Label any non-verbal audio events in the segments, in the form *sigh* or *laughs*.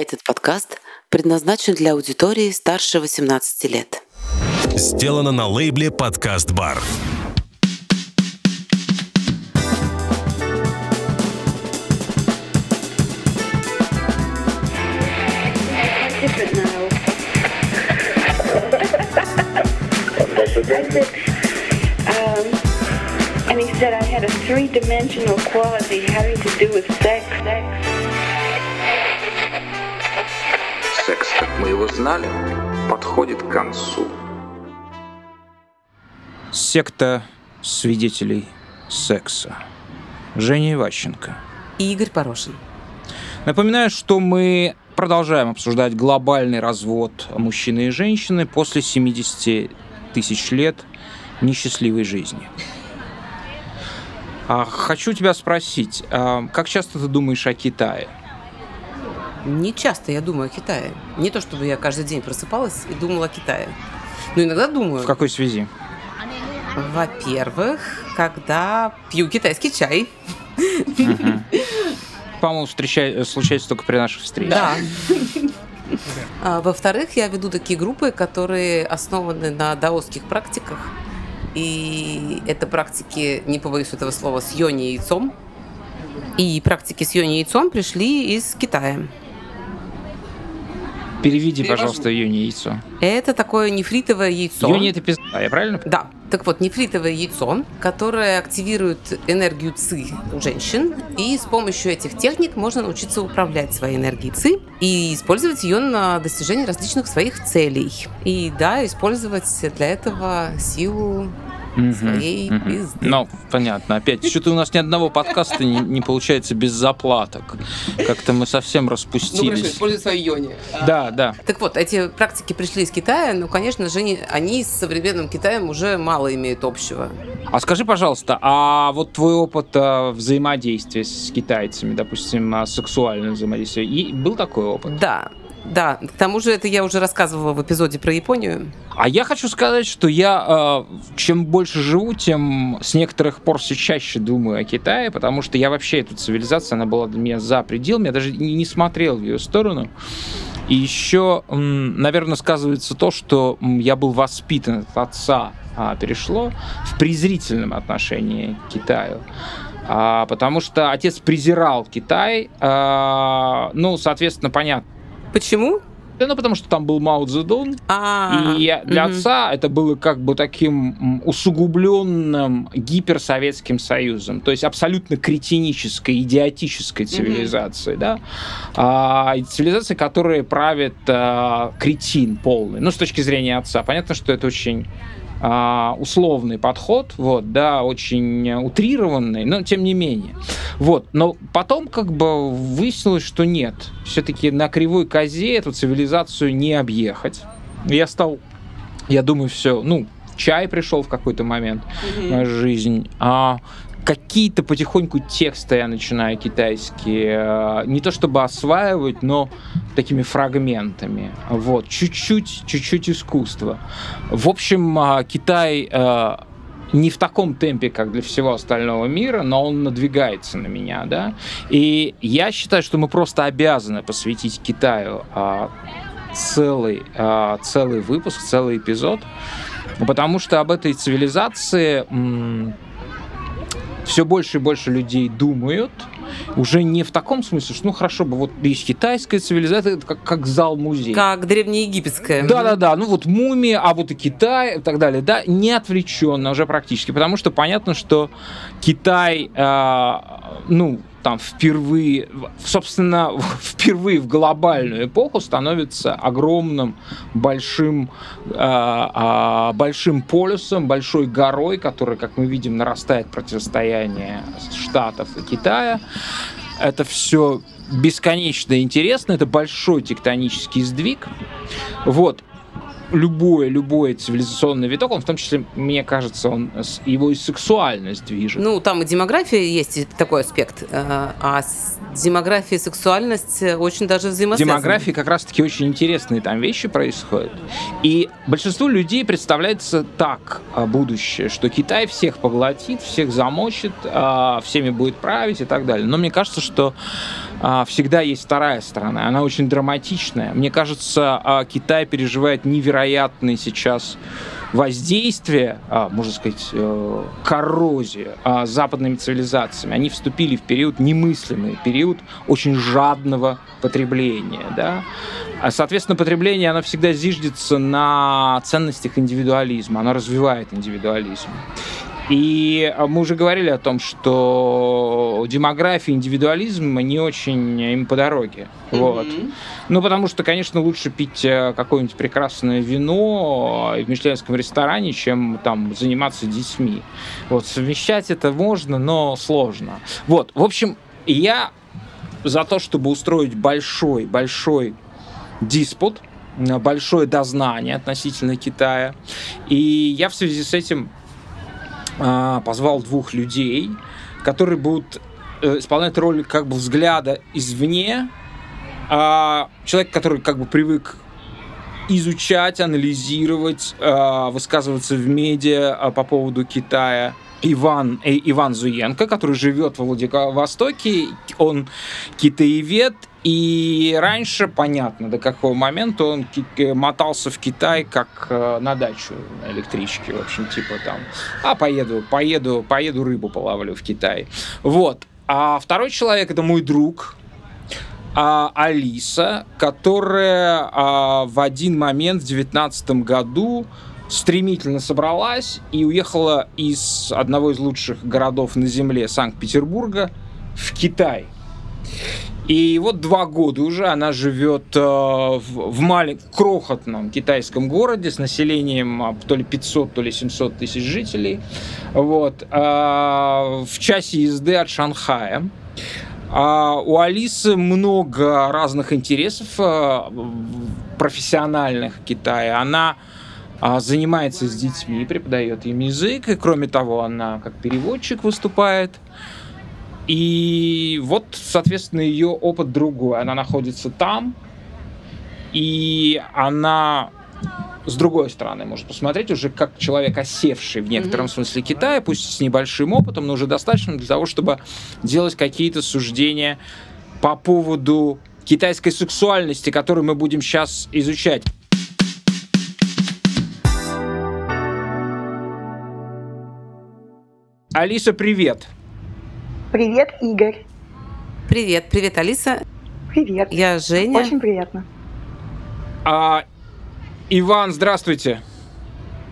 Этот подкаст предназначен для аудитории старше 18 лет. Сделано на лейбле «Подкаст Бар». I said, um, and he said I had a three-dimensional quality having to do with sex. sex. Его знали, подходит к концу. Секта свидетелей секса. Женя Иващенко. И Игорь Порошин. Напоминаю, что мы продолжаем обсуждать глобальный развод мужчины и женщины после 70 тысяч лет несчастливой жизни. А, хочу тебя спросить, а, как часто ты думаешь о Китае? Не часто я думаю о Китае. Не то, чтобы я каждый день просыпалась и думала о Китае. Но иногда думаю. В какой связи? Во-первых, когда пью китайский чай. По-моему, случается только при наших встречах. Да. А, Во-вторых, я веду такие группы, которые основаны на даосских практиках. И это практики, не побоюсь этого слова, с йони яйцом. И практики с йони яйцом пришли из Китая. Переведи, пожалуйста, Юни яйцо. Это такое нефритовое яйцо. Юни это пизда, я правильно понимаю? Да. Так вот, нефритовое яйцо, которое активирует энергию ЦИ у женщин, и с помощью этих техник можно научиться управлять своей энергией ЦИ и использовать ее на достижение различных своих целей. И да, использовать для этого силу Мгм, своей мгм. пизды. Ну, понятно. Опять, что-то у нас ни одного подкаста не, не получается без заплаток. Как-то мы совсем Ну, хорошо, распустились. использовать свою йони. да, да. Так вот, эти практики пришли из Китая, но, конечно же, они, они с современным Китаем уже мало имеют общего. А скажи, пожалуйста, а вот твой опыт а, взаимодействия с китайцами, допустим, а, сексуальное взаимодействие, и был такой опыт? Да, да. К тому же это я уже рассказывала в эпизоде про Японию. А я хочу сказать, что я э, чем больше живу, тем с некоторых пор все чаще думаю о Китае, потому что я вообще эту цивилизацию, она была для меня за пределами, я даже не, смотрел в ее сторону. И еще, наверное, сказывается то, что я был воспитан от отца, а, перешло в презрительном отношении к Китаю. А, потому что отец презирал Китай, а, ну, соответственно, понятно. Почему? Да, Ну, потому что там был Мао Цзэдун, А, и для отца это было как бы таким усугубленным гиперсоветским союзом, то есть абсолютно кретинической, идиотической цивилизацией, да, А, которая правит а, кретин полный, ну, с точки зрения отца. Понятно, что это очень а, условный подход, вот, да, очень утрированный, но тем не менее. Вот, но потом как бы выяснилось, что нет. Все-таки на кривой козе эту цивилизацию не объехать. Я стал, я думаю, все, ну, чай пришел в какой-то момент в мою жизнь, а какие-то потихоньку тексты я начинаю китайские, э, не то чтобы осваивать, но такими фрагментами. Вот, чуть-чуть, чуть-чуть искусства. В общем, а, Китай э, не в таком темпе, как для всего остального мира, но он надвигается на меня, да. И я считаю, что мы просто обязаны посвятить Китаю целый, целый выпуск, целый эпизод, потому что об этой цивилизации все больше и больше людей думают, уже не в таком смысле, что ну хорошо бы вот есть китайская цивилизация, это как, как зал-музей. Как древнеегипетская. Да, да, да. Ну вот мумия, а вот и Китай и так далее, да, не отвлеченно уже практически, потому что понятно, что Китай, э, ну там впервые, собственно, *laughs* впервые в глобальную эпоху становится огромным, большим, э, большим полюсом, большой горой, которая, как мы видим, нарастает противостояние Штатов и Китая. Это все бесконечно интересно, это большой тектонический сдвиг. Вот. Любое, любой цивилизационный виток, он в том числе, мне кажется, он, его и сексуальность движет. Ну, там и демография есть такой аспект. э, А с демографией и сексуальность э, очень даже взаимосвязаны. демографии как раз-таки очень интересные там вещи происходят. И большинству людей представляется так а, будущее, что Китай всех поглотит, всех замочит, а, всеми будет править и так далее. Но мне кажется, что всегда есть вторая сторона. Она очень драматичная. Мне кажется, а, Китай переживает невероятный сейчас воздействие, а, можно сказать, э, коррозии западными цивилизациями. Они вступили в период немыслимый, период очень жадного потребления. Да? А, соответственно, потребление, оно всегда зиждется на ценностях индивидуализма, оно развивает индивидуализм. И а, мы уже говорили о том, что демография, индивидуализм не очень им по дороге. Mm-hmm. Вот. Ну, потому что, конечно, лучше пить э, какое-нибудь прекрасное вино в мишленском ресторане, чем там заниматься детьми. Вот, совмещать это можно, но сложно. Вот, в общем, я за то, чтобы устроить большой, большой диспут, большое дознание относительно Китая. И я в связи с этим позвал двух людей, которые будут э, исполнять роль как бы взгляда извне, а человек, который как бы привык изучать, анализировать, а, высказываться в медиа по поводу Китая, Иван, э, Иван Зуенко, который живет во Владивостоке. Он китаевед и раньше, понятно, до какого момента он мотался в Китай как э, на дачу на электричке, в общем, типа там, а поеду, поеду, поеду рыбу половлю в Китай. Вот. А второй человек это мой друг, а, Алиса, которая а, в один момент в девятнадцатом году стремительно собралась и уехала из одного из лучших городов на Земле, Санкт-Петербурга, в Китай. И вот два года уже она живет э, в, в маленьком, крохотном китайском городе с населением э, то ли 500, то ли 700 тысяч жителей. Вот, э, в часе езды от Шанхая. А у Алисы много разных интересов э, профессиональных в Китае. Она э, занимается с детьми, преподает им язык, и кроме того, она как переводчик выступает. И вот, соответственно, ее опыт другой. Она находится там, и она с другой стороны может посмотреть уже как человек, осевший в некотором mm-hmm. смысле Китая, пусть с небольшим опытом, но уже достаточно для того, чтобы делать какие-то суждения по поводу китайской сексуальности, которую мы будем сейчас изучать. Алиса, привет! Привет, Игорь. Привет, привет, Алиса. Привет. Я Женя. Очень приятно. А, Иван, здравствуйте.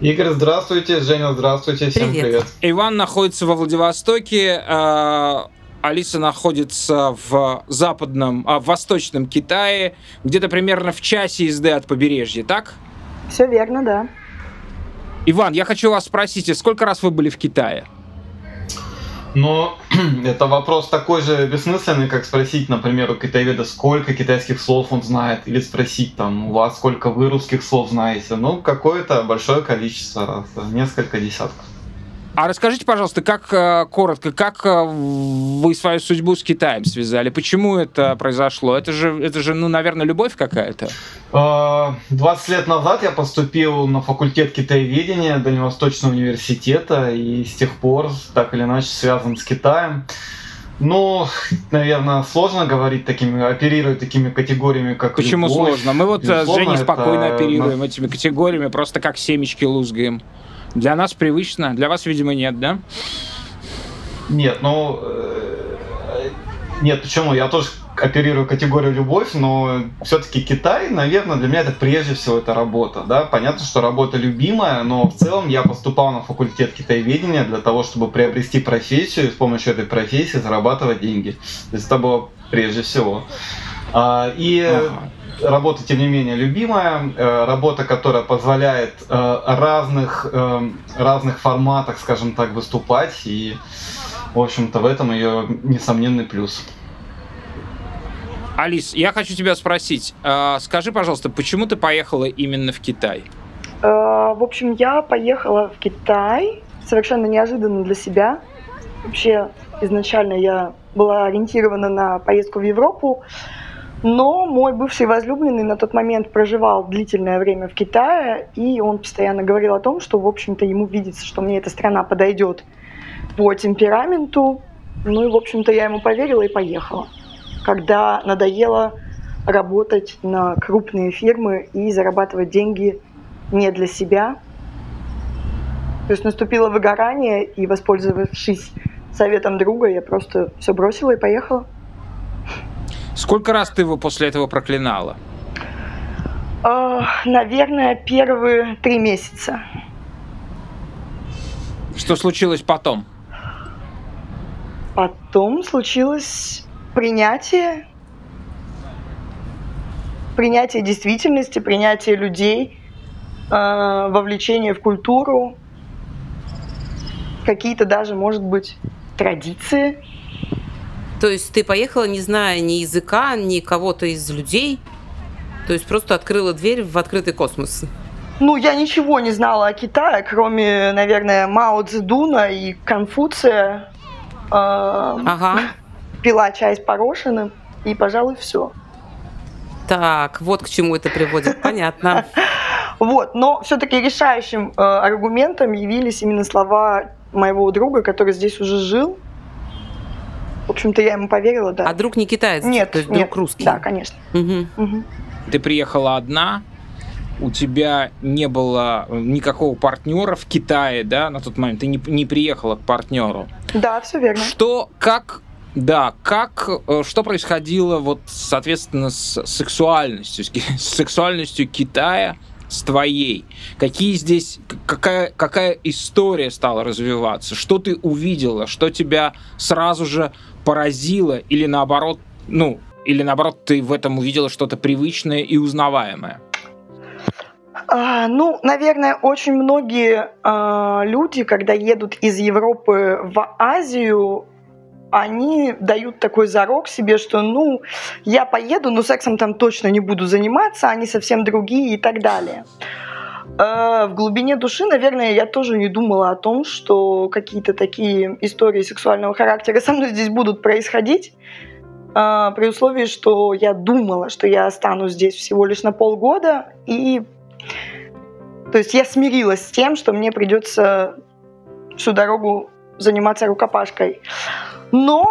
Игорь, здравствуйте. Женя, здравствуйте. Всем привет. привет. Иван находится во Владивостоке. А, Алиса находится в западном, а, в восточном Китае, где-то примерно в часе езды от побережья, так? Все верно, да. Иван, я хочу вас спросить, сколько раз вы были в Китае? Но *clears throat* это вопрос такой же бессмысленный, как спросить, например, у китаеведа, сколько китайских слов он знает, или спросить там, у вас сколько вы русских слов знаете. Ну, какое-то большое количество, несколько десятков. А расскажите, пожалуйста, как э, коротко, как э, вы свою судьбу с Китаем связали? Почему это произошло? Это же, это же, ну, наверное, любовь какая-то. 20 лет назад я поступил на факультет китаеведения Дальневосточного университета и с тех пор так или иначе связан с Китаем. Ну, наверное, сложно говорить такими, оперировать такими категориями, как Почему любовь. сложно? Мы вот Безусловно, с Женей спокойно это... оперируем этими категориями, просто как семечки лузгаем. Для нас привычно, для вас, видимо, нет, да? Нет, ну... Э, нет, почему? Я тоже оперирую категорию любовь, но все-таки Китай, наверное, для меня это прежде всего это работа. Да? Понятно, что работа любимая, но в целом я поступал на факультет китаеведения для того, чтобы приобрести профессию и с помощью этой профессии зарабатывать деньги. То есть это было прежде всего. А, и ага работа, тем не менее, любимая, э, работа, которая позволяет э, разных, э, разных форматах, скажем так, выступать, и, в общем-то, в этом ее несомненный плюс. Алис, я хочу тебя спросить, скажи, пожалуйста, почему ты поехала именно в Китай? В общем, я поехала в Китай совершенно неожиданно для себя. Вообще, изначально я была ориентирована на поездку в Европу, но мой бывший возлюбленный на тот момент проживал длительное время в Китае, и он постоянно говорил о том, что, в общем-то, ему видится, что мне эта страна подойдет по темпераменту. Ну и, в общем-то, я ему поверила и поехала. когда надоело работать на крупные фирмы и зарабатывать деньги не для себя. То есть наступило выгорание, и, воспользовавшись советом друга, я просто все бросила и поехала. Сколько раз ты его после этого проклинала? Э, наверное, первые три месяца. Что случилось потом? Потом случилось принятие. Принятие действительности, принятие людей, э, вовлечение в культуру, какие-то даже, может быть, традиции. То есть ты поехала, не зная ни языка, ни кого-то из людей? То есть просто открыла дверь в открытый космос? Ну, я ничего не знала о Китае, кроме, наверное, Мао Цзэдуна и Конфуция. Э, Ага. *laughs* Пила чай с порошиным, и, пожалуй, все. Так, вот к чему это приводит. *laughs* Понятно. Вот, но все-таки решающим э, аргументом явились именно слова моего друга, который здесь уже жил. В общем-то, я ему поверила, да. А друг не китаец? Нет, То есть нет. друг русский? Да, конечно. Мгм. Мгм. Ты приехала одна, у тебя не было никакого партнера в Китае, да, на тот момент. Ты не, не приехала к партнеру. Да, все верно. Что, как, да, как, э, что происходило вот, соответственно, с сексуальностью, с, *laughs* сексуальностью Китая, с твоей? Какие здесь, какая, какая история стала развиваться? Что ты увидела? Что тебя сразу же поразило? Или наоборот, ну, или наоборот, ты в этом увидела что-то привычное и узнаваемое? А, ну, наверное, очень многие а, люди, когда едут из Европы в Азию, они дают такой зарок себе, что, ну, я поеду, но сексом там точно не буду заниматься, они совсем другие и так далее. Э, В глубине души, наверное, я тоже не думала о том, что какие-то такие истории сексуального характера со мной здесь будут происходить, э, при условии, что я думала, что я останусь здесь всего лишь на полгода, и то есть я смирилась с тем, что мне придется всю дорогу заниматься рукопашкой. Но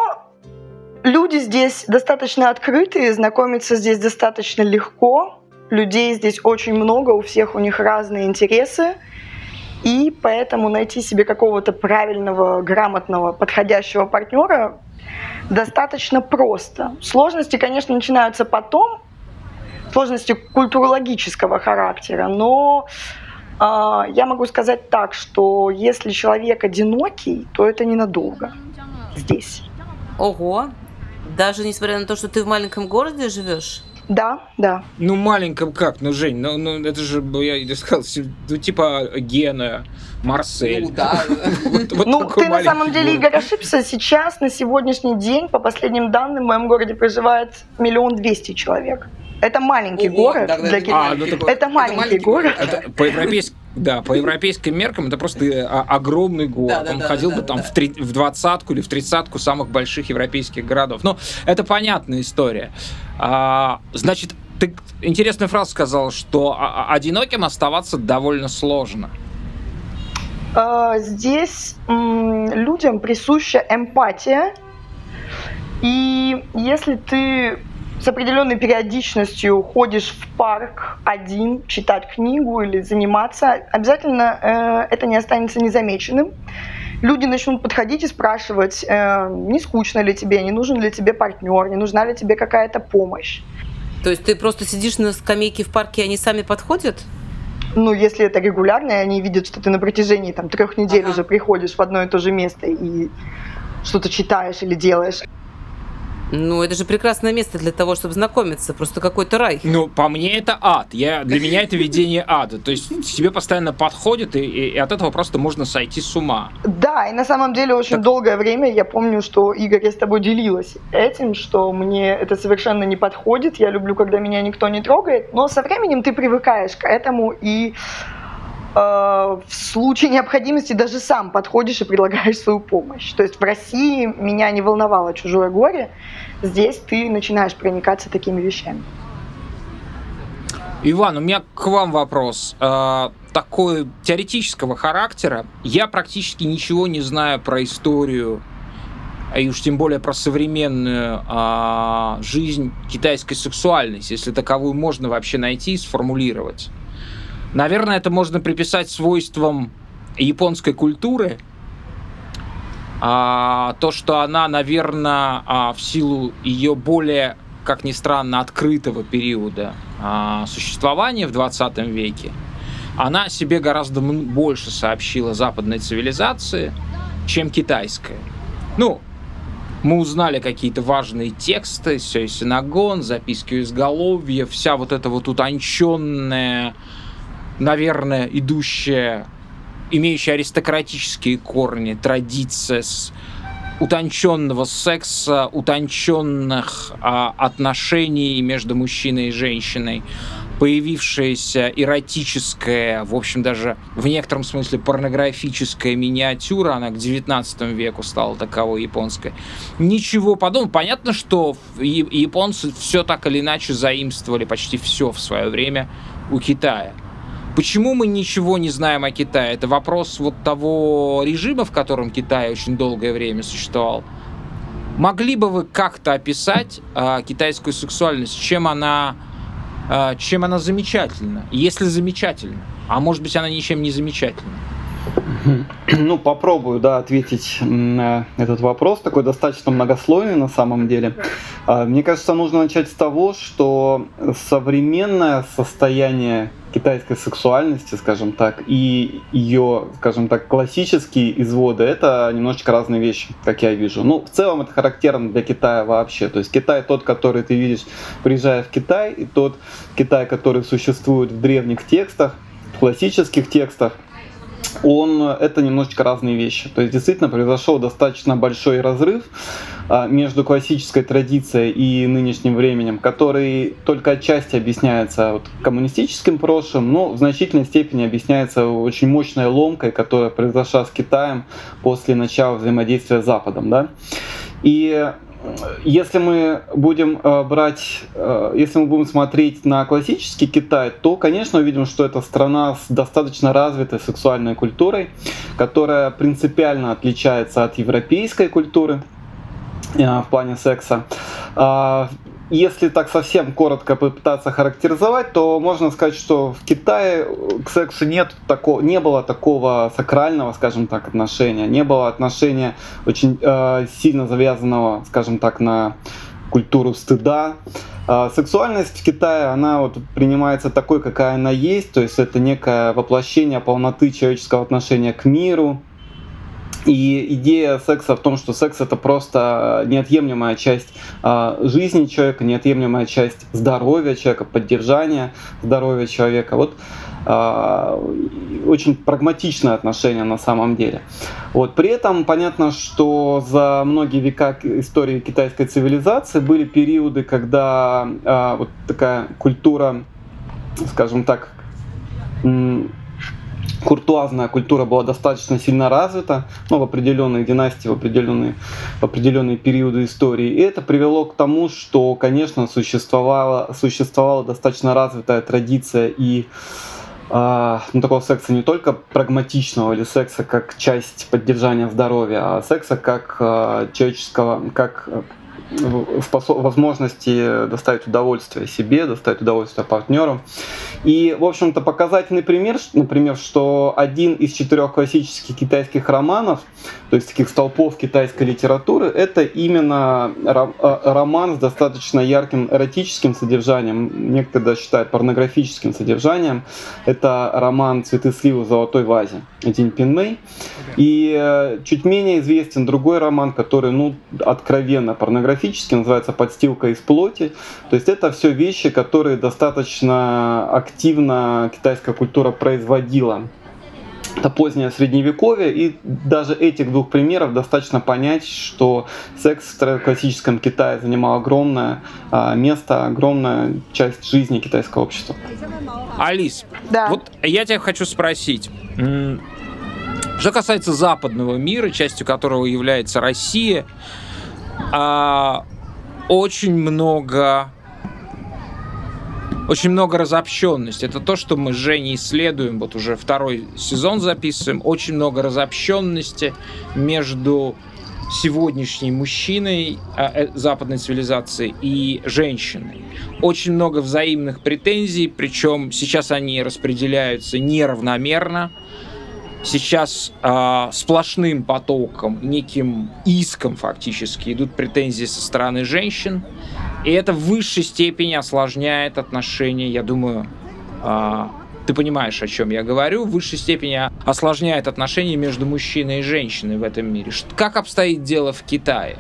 люди здесь достаточно открытые, знакомиться здесь достаточно легко. Людей здесь очень много, у всех у них разные интересы. И поэтому найти себе какого-то правильного, грамотного, подходящего партнера достаточно просто. Сложности, конечно, начинаются потом, сложности культурологического характера, но а, я могу сказать так, что если человек одинокий, то это ненадолго здесь. Ого. Даже несмотря на то, что ты в маленьком городе живешь? Да, да. Ну, маленьком как? Ну, Жень, ну, ну это же, я и сказал, ну, типа Гена, Марсель. Ну да. *laughs* Вот- вот ну, ты на самом деле. Игорь, ошибся. Сейчас, на сегодняшний день, по последним данным, в моем городе проживает миллион двести человек. Это маленький Ого, город да, да, для это Китая. А, ну, так- Это маленький город. Это по европейским, да, по европейским меркам это просто э, а, огромный город. Да, да, Он да, входил да, бы да, там да. в, три- в двадцатку или в тридцатку самых больших европейских городов. Ну, это понятная история. А, значит, ты интересную фразу сказал, что а- а- одиноким оставаться довольно сложно. Э, Здесь м, людям присуща эмпатия. И если ты с определенной периодичностью ходишь в парк один, читать книгу или заниматься, обязательно э, это не останется незамеченным. Люди начнут подходить и спрашивать, э, не скучно ли тебе, не нужен ли тебе партнер, не нужна ли тебе какая-то помощь. То есть ты просто сидишь на скамейке в парке, и они сами подходят? Ну, если это регулярно, и они видят, что ты на протяжении там, трех недель Ага. уже приходишь в одно и то же место и что-то читаешь или делаешь. Ну, это же прекрасное место для того, чтобы знакомиться. Просто какой-то рай. Ну, по мне это ад. Я, для меня это видение ада. То есть тебе постоянно подходит, и, и- и от этого просто можно сойти с ума. Да, и на самом деле очень Так- долгое время я помню, что Игорь, я с тобой делилась этим, что мне это совершенно не подходит. Я люблю, когда меня никто не трогает, но со временем ты привыкаешь к этому и в случае необходимости даже сам подходишь и предлагаешь свою помощь. То есть в России меня не волновало чужое горе, здесь ты начинаешь проникаться такими вещами. Иван, у меня к вам вопрос. Э, такой теоретического характера. Я практически ничего не знаю про историю и уж тем более про современную а, жизнь китайской сексуальности, если таковую можно вообще найти и сформулировать. Наверное, это можно приписать свойствам японской культуры, а, то, что она, наверное, а, в силу ее более, как ни странно, открытого периода а, существования в 20 веке, она себе гораздо больше сообщила западной цивилизации, чем китайская. Ну, мы узнали какие-то важные тексты, все и синагон, записки у изголовья, вся вот эта вот утонченная, наверное, идущая имеющая аристократические корни, традиция с утонченного секса, утонченных а, отношений между мужчиной и женщиной, появившаяся эротическая, в общем, даже в некотором смысле порнографическая миниатюра, она к 19 веку стала таковой японской. Ничего подобного. Понятно, что японцы все так или иначе заимствовали почти все в свое время у Китая. Почему мы ничего не знаем о Китае? Это вопрос вот того режима, в котором Китай очень долгое время существовал. Могли бы вы как-то описать э, китайскую сексуальность, чем она, э, чем она замечательна? Если замечательна, а может быть она ничем не замечательна? Ну, попробую, да, ответить на этот вопрос, такой достаточно многослойный на самом деле. А, мне кажется, нужно начать с того, что современное состояние китайской сексуальности, скажем так, и ее, скажем так, классические изводы, это немножечко разные вещи, как я вижу. Ну, в целом это характерно для Китая вообще. То есть Китай тот, который ты видишь, приезжая в Китай, и тот Китай, который существует в древних текстах, в классических текстах, он, это немножечко разные вещи. То есть действительно произошел достаточно большой разрыв а, между классической традицией и нынешним временем, который только отчасти объясняется вот коммунистическим прошлым, но в значительной степени объясняется очень мощной ломкой, которая произошла с Китаем после начала взаимодействия с Западом. Да? И если мы будем э, брать, э, если мы будем смотреть на классический Китай, то, конечно, увидим, что это страна с достаточно развитой сексуальной культурой, которая принципиально отличается от европейской культуры э, в плане секса. А, если так совсем коротко попытаться характеризовать, то можно сказать, что в Китае к сексу нет такого, не было такого сакрального, скажем так, отношения, не было отношения очень э, сильно завязанного, скажем так, на культуру стыда. Э, сексуальность в Китае, она вот принимается такой, какая она есть, то есть это некое воплощение полноты человеческого отношения к миру, и идея секса в том, что секс это просто неотъемлемая часть э, жизни человека, неотъемлемая часть здоровья человека, поддержания здоровья человека. Вот э, очень прагматичное отношение на самом деле. Вот. При этом понятно, что за многие века истории китайской цивилизации были периоды, когда э, вот такая культура, скажем так, куртуазная культура была достаточно сильно развита ну, в определенные династии, в определенные, в определенные периоды истории. И это привело к тому, что, конечно, существовала, существовала достаточно развитая традиция и э, ну, такого секса не только прагматичного или секса как часть поддержания здоровья, а секса как э, человеческого, как возможности доставить удовольствие себе, доставить удовольствие партнеру. И, в общем-то, показательный пример, например, что один из четырех классических китайских романов, то есть таких столпов китайской литературы, это именно э, роман с достаточно ярким эротическим содержанием, некоторые даже считают порнографическим содержанием. Это роман «Цветы сливы в золотой вазе» Дин Пин Мэй. И э, чуть менее известен другой роман, который, ну, откровенно порнографический, называется «Подстилка из плоти». То есть это все вещи, которые достаточно активно китайская культура производила это позднее средневековье, и даже этих двух примеров достаточно понять, что секс в классическом Китае занимал огромное а, место, огромная часть жизни китайского общества. Алис, да. вот я тебя хочу спросить. Что касается западного мира, частью которого является Россия, а, очень много очень много разобщенности. Это то, что мы с Женей исследуем, вот уже второй сезон записываем. Очень много разобщенности между сегодняшней мужчиной э, западной цивилизации и женщиной. Очень много взаимных претензий, причем сейчас они распределяются неравномерно. Сейчас э, сплошным потоком, неким иском фактически идут претензии со стороны женщин. И это в высшей степени осложняет отношения, я думаю, э, ты понимаешь, о чем я говорю, в высшей степени осложняет отношения между мужчиной и женщиной в этом мире. Как обстоит дело в Китае?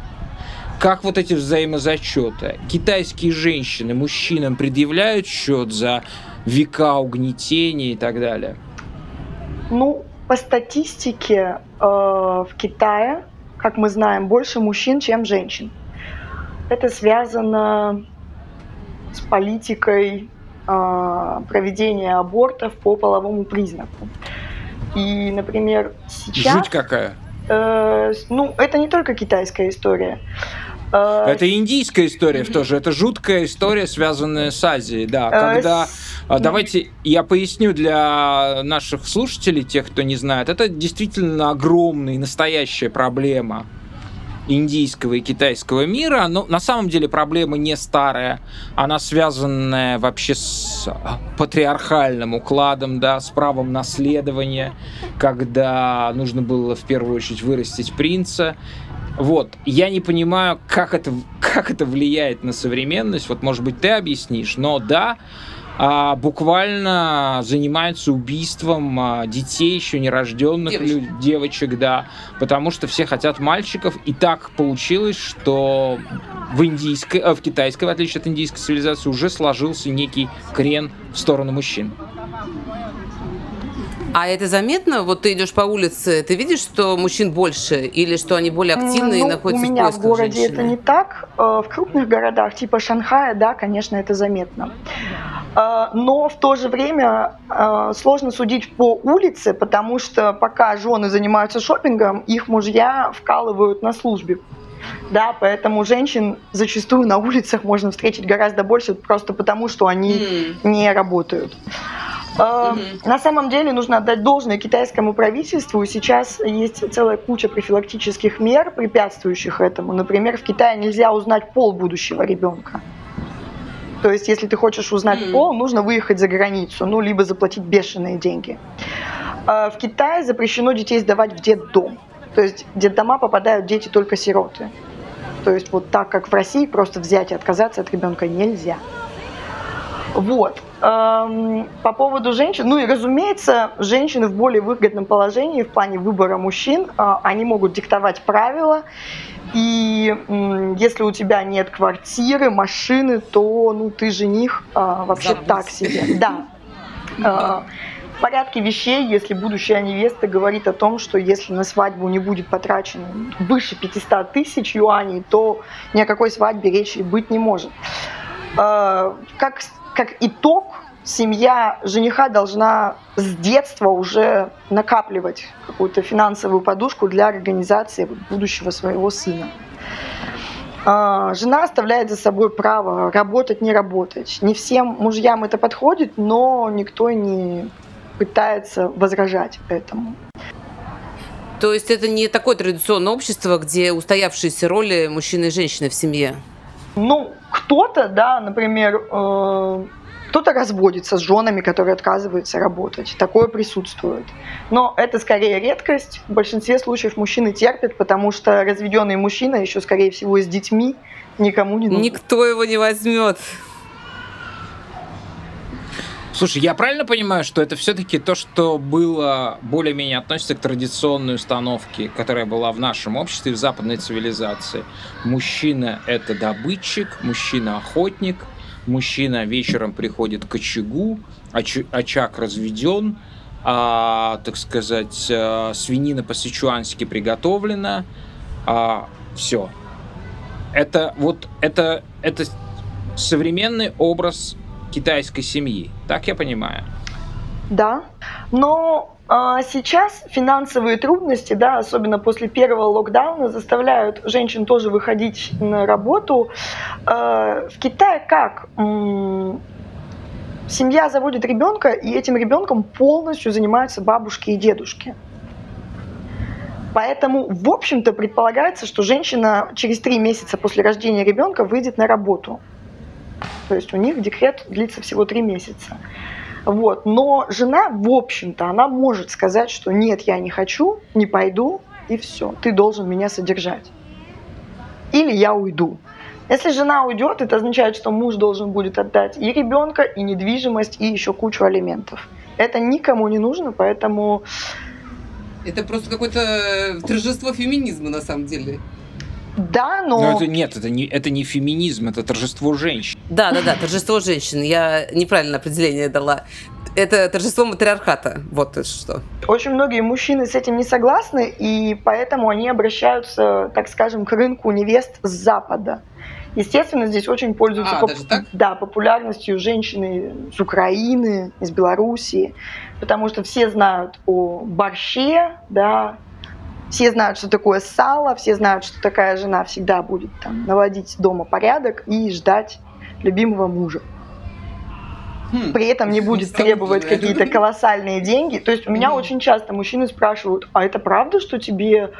Как вот эти взаимозачеты? Китайские женщины мужчинам предъявляют счет за века угнетения и так далее? Ну, по статистике э, в Китае, как мы знаем, больше мужчин, чем женщин. Это связано с политикой э, проведения абортов по половому признаку. И, например, сейчас... Жуть какая. Э, ну, это не только китайская история. Э, это индийская история тоже. Это жуткая история, связанная с Азией, да. Э, когда... Давайте я поясню для наших слушателей, тех, кто не знает. Это действительно огромная, настоящая проблема индийского и китайского мира, но на самом деле проблема не старая, она связанная вообще с патриархальным укладом, да, с правом наследования, когда нужно было в первую очередь вырастить принца. Вот, я не понимаю, как это, как это влияет на современность, вот, может быть, ты объяснишь, но да, а, буквально занимаются убийством а, детей еще нерожденных девочек. девочек, да, потому что все хотят мальчиков, и так получилось, что в индийской, э, в китайской, в отличие от индийской цивилизации, уже сложился некий крен в сторону мужчин. А это заметно? Вот ты идешь по улице, ты видишь, что мужчин больше или что они более активны ну, и находятся в поисках У меня в городе женщины? это не так. Э, в крупных городах типа Шанхая, да, конечно, это заметно. Э, но в то же время э, сложно судить по улице, потому что пока жены занимаются шопингом, их мужья вкалывают на службе. Да, поэтому женщин зачастую на улицах можно встретить гораздо больше, просто потому что они mm. не работают. Mm-hmm. На самом деле нужно отдать должное китайскому правительству. Сейчас есть целая куча профилактических мер, препятствующих этому. Например, в Китае нельзя узнать пол будущего ребенка. То есть, если ты хочешь узнать mm-hmm. пол, нужно выехать за границу, ну, либо заплатить бешеные деньги. А, в Китае запрещено детей сдавать в детдом. То есть, в детдома попадают дети только сироты. То есть, вот так, как в России, просто взять и отказаться от ребенка нельзя. Вот. По поводу женщин, ну и разумеется, женщины в более выгодном положении в плане выбора мужчин, а, они могут диктовать правила, и если у тебя нет квартиры, машины, то ну ты жених а, вообще Забудь. так себе. Да. А, в порядке вещей, если будущая невеста говорит о том, что если на свадьбу не будет потрачено выше 500 тысяч юаней, то ни о какой свадьбе речи быть не может. Как как итог, семья жениха должна с детства уже накапливать какую-то финансовую подушку для организации будущего своего сына. А, жена оставляет за собой право работать, не работать. Не всем мужьям это подходит, но никто не пытается возражать этому. То есть это не такое традиционное общество, где устоявшиеся роли мужчины и женщины в семье? Ну, кто-то, да, например, э, кто-то разводится с женами, которые отказываются работать. Такое присутствует. Но это скорее редкость. В большинстве случаев мужчины терпят, потому что разведенный мужчина еще, скорее всего, с детьми никому не нужен. Никто его не возьмет. Слушай, я правильно понимаю, что это все-таки то, что было более-менее относится к традиционной установке, которая была в нашем обществе, в западной цивилизации. Мужчина – это добытчик, мужчина – охотник, мужчина вечером приходит к очагу, оч очаг разведен, а, так сказать, а, свинина по-сычуански приготовлена, а, все. Это вот это, это современный образ китайской семьи. Так я понимаю? Да, но а сейчас финансовые трудности, да, особенно после первого локдауна, заставляют женщин тоже выходить на работу. А, в Китае как? Семья заводит ребенка, и этим ребенком полностью занимаются бабушки и дедушки. Поэтому, в общем-то, предполагается, что женщина через три месяца после рождения ребенка выйдет на работу. То есть у них декрет длится всего три месяца. Вот. Но жена, в общем-то, она может сказать, что нет, я не хочу, не пойду, и все, ты должен меня содержать. Или я уйду. Если жена уйдет, это означает, что муж должен будет отдать и ребенка, и недвижимость, и еще кучу алиментов. Это никому не нужно, поэтому... Это просто какое-то торжество феминизма на самом деле. Да, но... Но это нет, это не, это не феминизм, это торжество женщин. Да, да, да, торжество женщин. Я неправильное определение дала. Это торжество матриархата. Вот что. Очень многие мужчины с этим не согласны, и поэтому они обращаются, так скажем, к рынку невест с Запада. Естественно, здесь очень пользуются а, поп- да, популярностью женщины с Украины, из Белоруссии, потому что все знают о борще, да, все знают, что такое сало, все знают, что такая жена всегда будет там, наводить дома порядок и ждать любимого мужа. Хм, При этом не будет требовать какие-то колоссальные деньги. То есть у меня очень часто мужчины спрашивают, а это правда, что тебе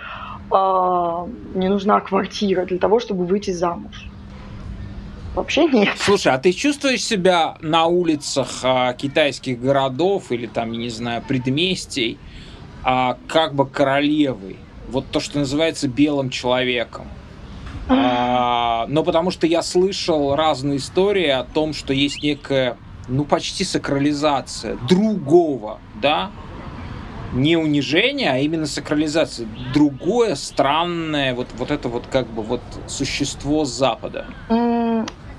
э, не нужна квартира для того, чтобы выйти замуж? Вообще нет. Слушай, а ты чувствуешь себя на улицах а, китайских городов или там, я не знаю, предместий, а, как бы королевой? Вот то, что называется белым человеком. А, но потому что я слышал разные истории о том, что есть некая, ну, почти сакрализация другого, да, не унижение, а именно сакрализация. Другое странное, вот, вот это вот как бы вот существо Запада.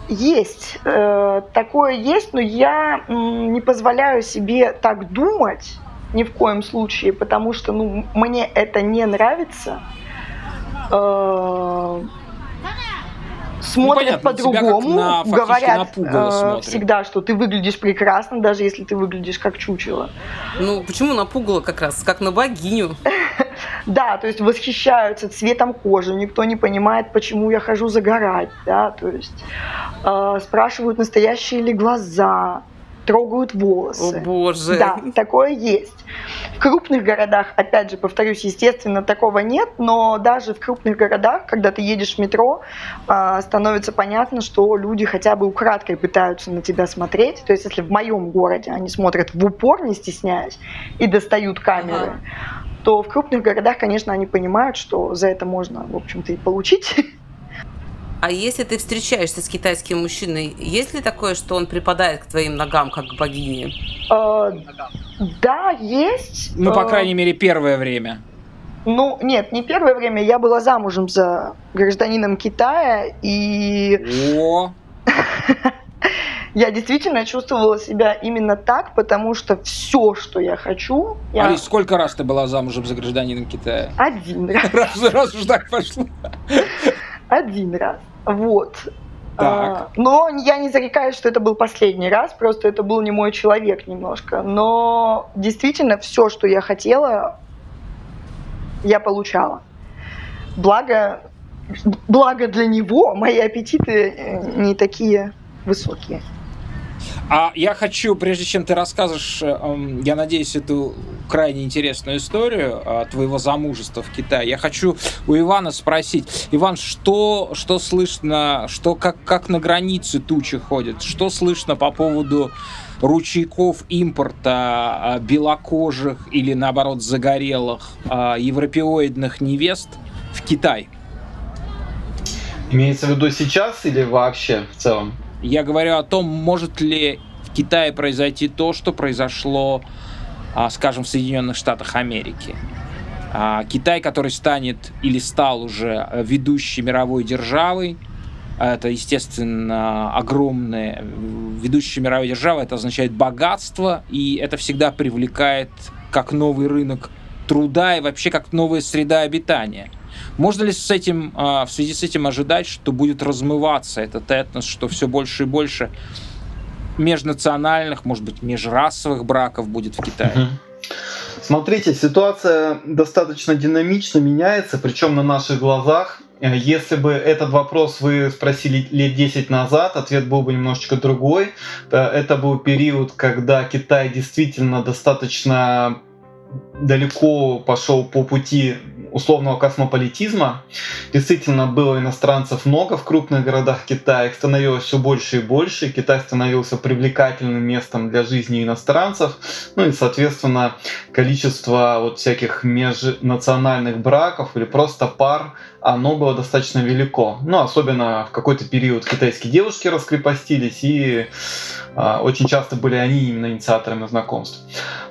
Есть, э, такое есть, но я не позволяю себе так думать ни в коем случае, потому что ну, мне это не нравится. Э, смотрят ну, по-другому, говорят э, всегда, что ты выглядишь прекрасно, даже если ты выглядишь как чучело. Ну, почему на пугало как раз, как на богиню? *laughs* Да, то есть восхищаются цветом кожи, никто не понимает, почему я хожу загорать, да, то есть э, спрашивают, настоящие ли глаза, трогают волосы. О боже. Да, такое есть. В крупных городах, опять же, повторюсь, естественно, такого нет, но даже в крупных городах, когда ты едешь в метро, а, становится понятно, что люди хотя бы украдкой пытаются на тебя смотреть. То есть, если в моем городе они смотрят в упор, не стесняясь, и достают камеры, ага. то в крупных городах, конечно, они понимают, что за это можно, в общем-то, и получить. *laughs* А если ты встречаешься с китайским мужчиной, есть ли такое, что он припадает к твоим ногам, как к богине? Э, да, есть. Ну, по э, крайней мере, первое время. Ну, нет, не первое время. Я была замужем за гражданином Китая, и... О! *laughs* я действительно чувствовала себя именно так, потому что все, что я хочу... Я... Алис, сколько раз ты была замужем за гражданином Китая? Один раз. Раз, раз уж так пошло. Один раз. Вот. Так. А, но я не зарекаюсь, что это был последний раз, просто это был не мой человек немножко. Но действительно все, что я хотела, я получала. Благо, благо для него мои аппетиты э, не такие высокие. А я хочу, прежде чем ты расскажешь, эм, я надеюсь, эту крайне интересную историю э, твоего замужества в Китае, я хочу у Ивана спросить. Иван, что, что слышно, что, как, как на границе тучи ходят? Что слышно по поводу ручейков импорта э, белокожих или, наоборот, загорелых э, европеоидных невест в Китай? Имеется в виду сейчас или вообще в целом? Я говорю о том, может ли в Китае произойти то, что произошло, а, скажем, в Соединенных Штатах Америки. А, Китай, который станет или стал уже ведущей мировой державой, это, естественно, огромная ведущая мировая держава, это означает богатство, и это всегда привлекает как новый рынок труда и вообще как новая среда обитания. Можно ли с этим, а, в связи с этим ожидать, что будет размываться этот этнос, что все больше и больше межнациональных, может быть, межрасовых браков будет в Китае? Смотрите, ситуация достаточно динамично меняется, причем на наших глазах. Э, если бы этот вопрос вы спросили лет 10 назад, ответ был бы немножечко другой. Э, это был период, когда Китай действительно достаточно далеко пошел по пути условного космополитизма. Действительно, было иностранцев много в крупных городах Китая, их становилось все больше и больше. Китай становился привлекательным местом для жизни иностранцев. Ну и, соответственно, количество вот всяких межнациональных браков или просто пар, оно было достаточно велико. Ну, особенно в какой-то период китайские девушки раскрепостились, и э, очень часто были они именно инициаторами знакомств.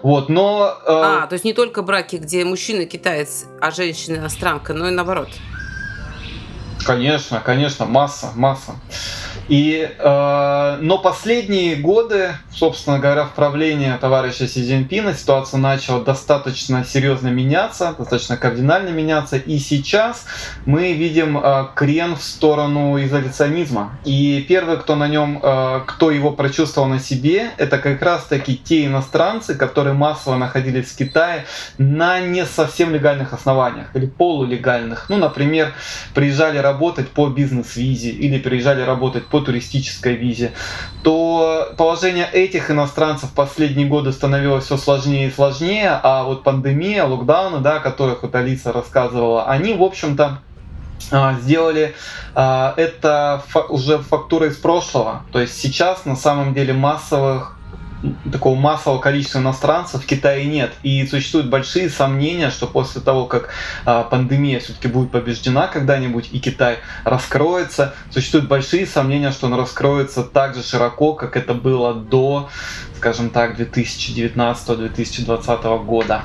Вот, но... Э... А, то есть не только браки, где мужчина китаец, а женщина иностранка, но и наоборот. Конечно, конечно, масса, масса. И, э, но последние годы, собственно говоря, в правлении товарища Си Цзиньпина ситуация начала достаточно серьезно меняться, достаточно кардинально меняться. И сейчас мы видим э, крен в сторону изоляционизма. И первый, кто на нем, э, кто его прочувствовал на себе, это как раз-таки те иностранцы, которые массово находились в Китае на не совсем легальных основаниях или полулегальных. Ну, например, приезжали работать по бизнес-визе или приезжали работать по по туристической визе, то положение этих иностранцев последние годы становилось все сложнее и сложнее, а вот пандемия, локдауны, да, о которых вот Алиса рассказывала, они, в общем-то, а, сделали а, это уже фактурой из прошлого. То есть сейчас на самом деле массовых такого массового количества иностранцев в Китае нет. И существуют большие сомнения, что после того, как а, пандемия все-таки будет побеждена когда-нибудь и Китай раскроется, существуют большие сомнения, что он раскроется так же широко, как это было до, скажем так, 2019-2020 года.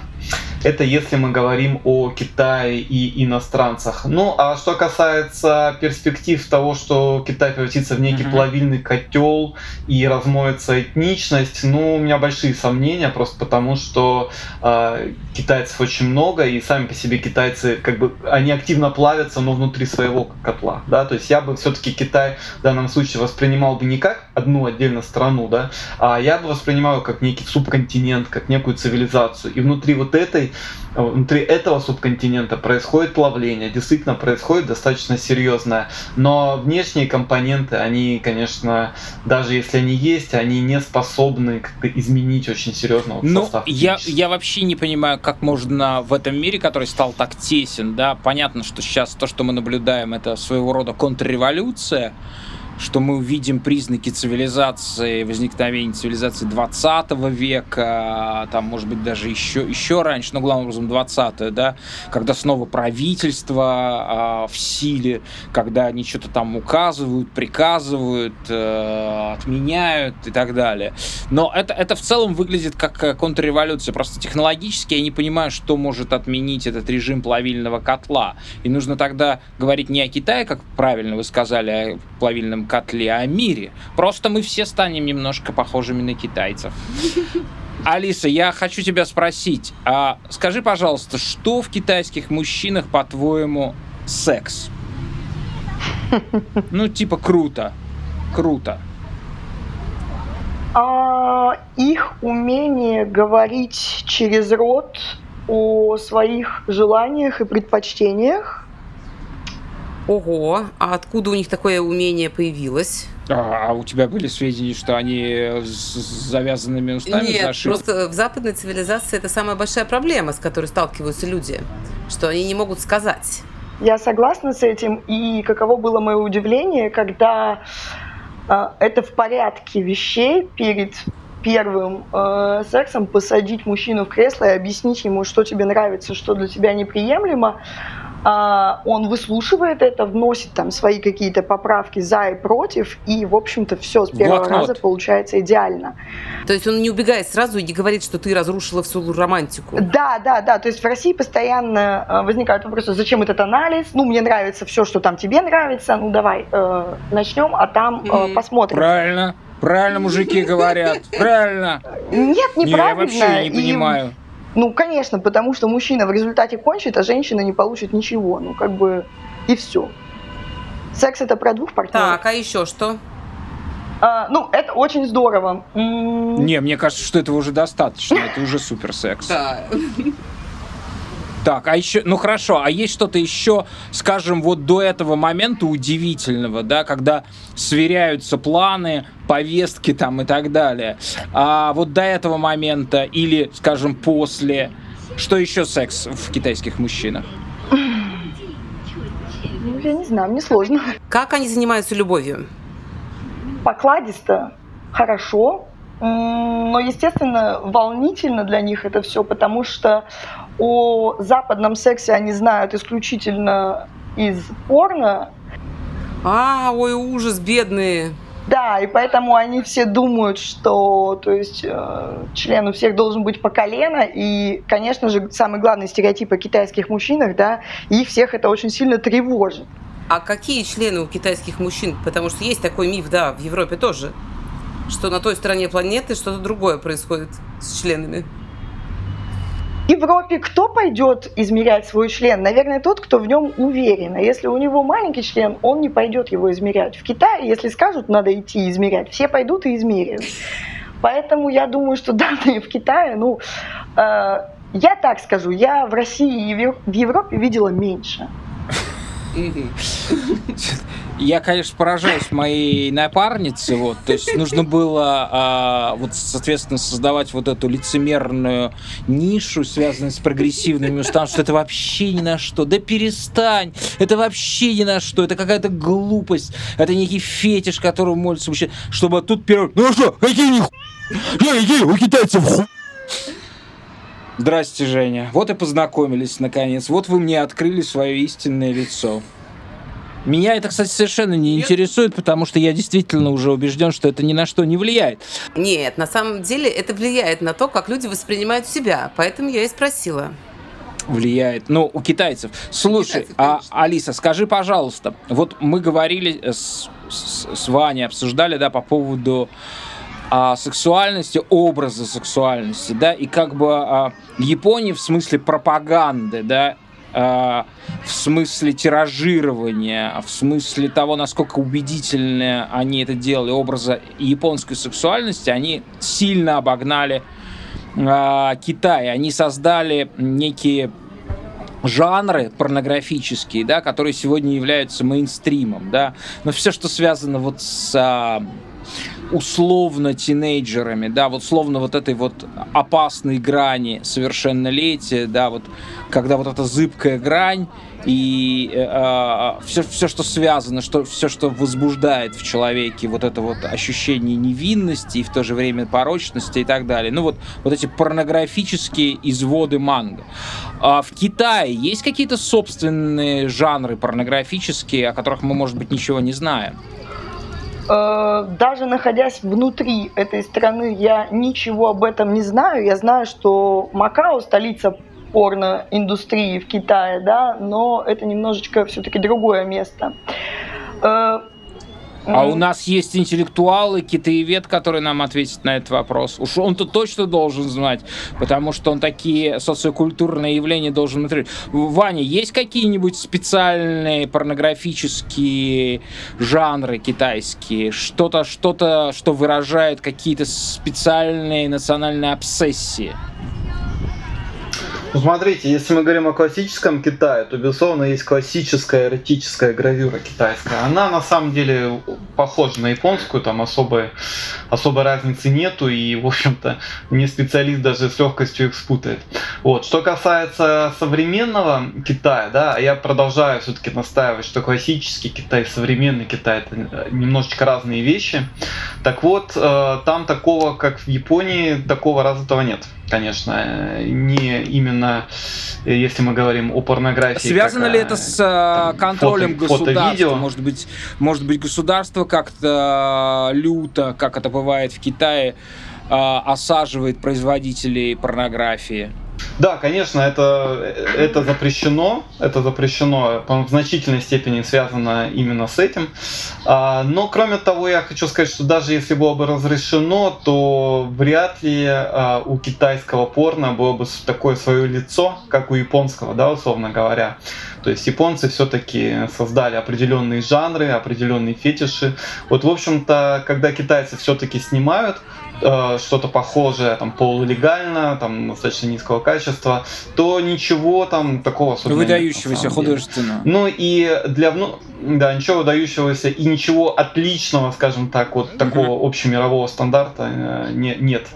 Это если мы говорим о Китае и иностранцах. Ну, а что касается перспектив того, что Китай превратится в некий mm-hmm. плавильный котел и размоется этничность, ну, у меня большие сомнения, просто потому что э, китайцев очень много, и сами по себе китайцы, как бы, они активно плавятся, но внутри своего котла, да, то есть я бы все-таки Китай в данном случае воспринимал бы не как одну отдельно страну, да, а я бы воспринимал как некий субконтинент, как некую цивилизацию, и внутри вот этой внутри этого субконтинента происходит плавление, действительно происходит достаточно серьезное. Но внешние компоненты, они, конечно, даже если они есть, они не способны как-то изменить очень серьезно вот ну, состав. Я, я вообще не понимаю, как можно в этом мире, который стал так тесен, да, понятно, что сейчас то, что мы наблюдаем, это своего рода контрреволюция, что мы увидим признаки цивилизации, возникновения цивилизации 20 века, там, может быть, даже еще, еще раньше, но главным образом 20 да, когда снова правительство а, в силе, когда они что-то там указывают, приказывают, а, отменяют и так далее. Но это, это в целом выглядит как э, контрреволюция. Просто технологически я не понимаю, что может отменить этот режим плавильного котла. И нужно тогда говорить не о Китае, как правильно вы сказали, а о плавильном котле, о мире. Просто мы все станем немножко похожими на китайцев. Алиса, я хочу тебя спросить, а скажи, пожалуйста, что в китайских мужчинах, по-твоему, секс? *laughs* Ну, типа круто. Круто. А, их умение говорить через рот о своих желаниях и предпочтениях Ого, а откуда у них такое умение появилось? А, а у тебя были сведения, что они с завязанными устами Нет, зашили? просто в западной цивилизации это самая большая проблема, с которой сталкиваются люди, что они не могут сказать. Я согласна с этим, и каково было мое удивление, когда э, это в порядке вещей перед первым э, сексом посадить мужчину в кресло и объяснить ему, что тебе нравится, что для тебя неприемлемо, он выслушивает это, вносит там свои какие-то поправки за и против, и, в общем-то, все с первого Блокнот. раза получается идеально. То есть он не убегает сразу и не говорит, что ты разрушила всю романтику. Да, да, да. То есть в России постоянно э, возникают вопросы, зачем этот анализ? Ну, мне нравится все, что там тебе нравится. Ну, давай э, начнем, а там э, посмотрим. Правильно. Правильно мужики говорят. *laughs* Правильно. Нет, неправильно. Не, я вообще не понимаю. Ну, конечно, потому что мужчина в результате кончит, а женщина не получит ничего. Ну, как бы, и все. Секс это про двух партнеров. Так, а еще что? А, ну, это очень здорово. Не, мне кажется, что этого уже достаточно. Это уже супер секс. Да. Так, а еще, ну хорошо, а есть что-то еще, скажем, вот до этого момента удивительного, да, когда сверяются планы, повестки там и так далее. А вот до этого момента или, скажем, после, что еще секс в китайских мужчинах? я не знаю, мне сложно. Как они занимаются любовью? Покладисто, хорошо, но, естественно, волнительно для них это все, потому что о западном сексе они знают исключительно из порно. А, ой, ужас, бедные. Да, и поэтому они все думают, что, то есть, э, член у всех должен быть по колено, и, конечно же, самый главный стереотип о китайских мужчинах, да, их всех это очень сильно тревожит. А какие члены у китайских мужчин? Потому что есть такой миф, да, в Европе тоже, что на той стороне планеты что-то другое происходит с членами. В Европе кто пойдет измерять свой член? Наверное, тот, кто в нем уверен. А если у него маленький член, он не пойдет его измерять. В Китае, если скажут, надо идти измерять, все пойдут и измерят. Поэтому я думаю, что *laughs* данные в Китае, ну, э, я так скажу, я в России и в Европе видела меньше. *laughs* Я, конечно, поражаюсь моей напарнице, вот, то есть нужно было, а, вот, соответственно, создавать вот эту лицемерную нишу, связанную с прогрессивными установками, что это вообще ни на что, да перестань, это вообще ни на что, это какая-то глупость, это некий фетиш, которому молится вообще, чтобы тут первый, ну что, какие нихуя, я идея у китайцев ху... Здрасте, Женя. Вот и познакомились наконец. Вот вы мне открыли свое истинное лицо. Меня это, кстати, совершенно не интересует, потому что я действительно уже убежден, что это ни на что не влияет. Нет, на самом деле это влияет на то, как люди воспринимают себя. Поэтому я и спросила. Влияет. Ну, у китайцев. Слушай, китайцев, а, Алиса, скажи, пожалуйста, вот мы говорили с, с, с Ваней, обсуждали, да, по поводу а, сексуальности, образа сексуальности, да, и как бы а, Японии в смысле пропаганды, да, в смысле тиражирования, в смысле того, насколько убедительно они это делали, образа японской сексуальности, они сильно обогнали э, Китай. Они создали некие жанры порнографические, да, которые сегодня являются мейнстримом, да, но все, что связано вот с условно тинейджерами, да, вот словно вот этой вот опасной грани совершеннолетия, да, вот когда вот эта зыбкая грань и э, все, а, все, что связано, что, все, что возбуждает в человеке вот это вот ощущение невинности и в то же время порочности и так далее. Ну вот, вот эти порнографические изводы манго. А в Китае есть какие-то собственные жанры порнографические, о которых мы, может быть, ничего не знаем? Э, даже находясь внутри этой страны, я ничего об этом не знаю. Я знаю, что Макао столица порноиндустрии в Китае, да, но это немножечко все-таки другое место. А у нас есть интеллектуалы, китаевед, который нам ответит на этот вопрос. Уж он-то точно должен знать, потому что он такие социокультурные явления должен смотреть. Ваня, есть какие-нибудь специальные порнографические жанры китайские? Что-то, что-то, что выражает какие-то специальные национальные обсессии? Ну, смотрите, если мы говорим о классическом Китае, то, безусловно, есть классическая эротическая гравюра китайская. Она, на самом деле, похожа на японскую, там особой, особой разницы нету, и, в общем-то, не специалист даже с легкостью их спутает. Вот. Что касается современного Китая, да, я продолжаю все-таки настаивать, что классический Китай, современный Китай – это немножечко разные вещи. Так вот, э, там такого, как в Японии, такого развитого нет конечно, не именно если мы говорим о порнографии. Связано как, ли это с там, контролем фото, государства? Фото, может быть, может быть, государство как-то люто, как это бывает в Китае, осаживает производителей порнографии? Да, конечно, это, это запрещено, это запрещено, в значительной степени связано именно с этим. А, но кроме того, я хочу сказать, что даже если было бы разрешено, то вряд ли а, у китайского порно было бы такое свое лицо, как у японского, да, условно говоря. То есть японцы все-таки создали определенные жанры, определенные фетиши. Вот, в общем-то, когда китайцы все-таки снимают э, что-то похожее, там, полулегально, там, достаточно низкого качества, то ничего там такого особенного Выдающегося художественно. Ну и для, ну, да, ничего выдающегося и ничего отличного, скажем так, вот такого общемирового стандарта э, не, нет.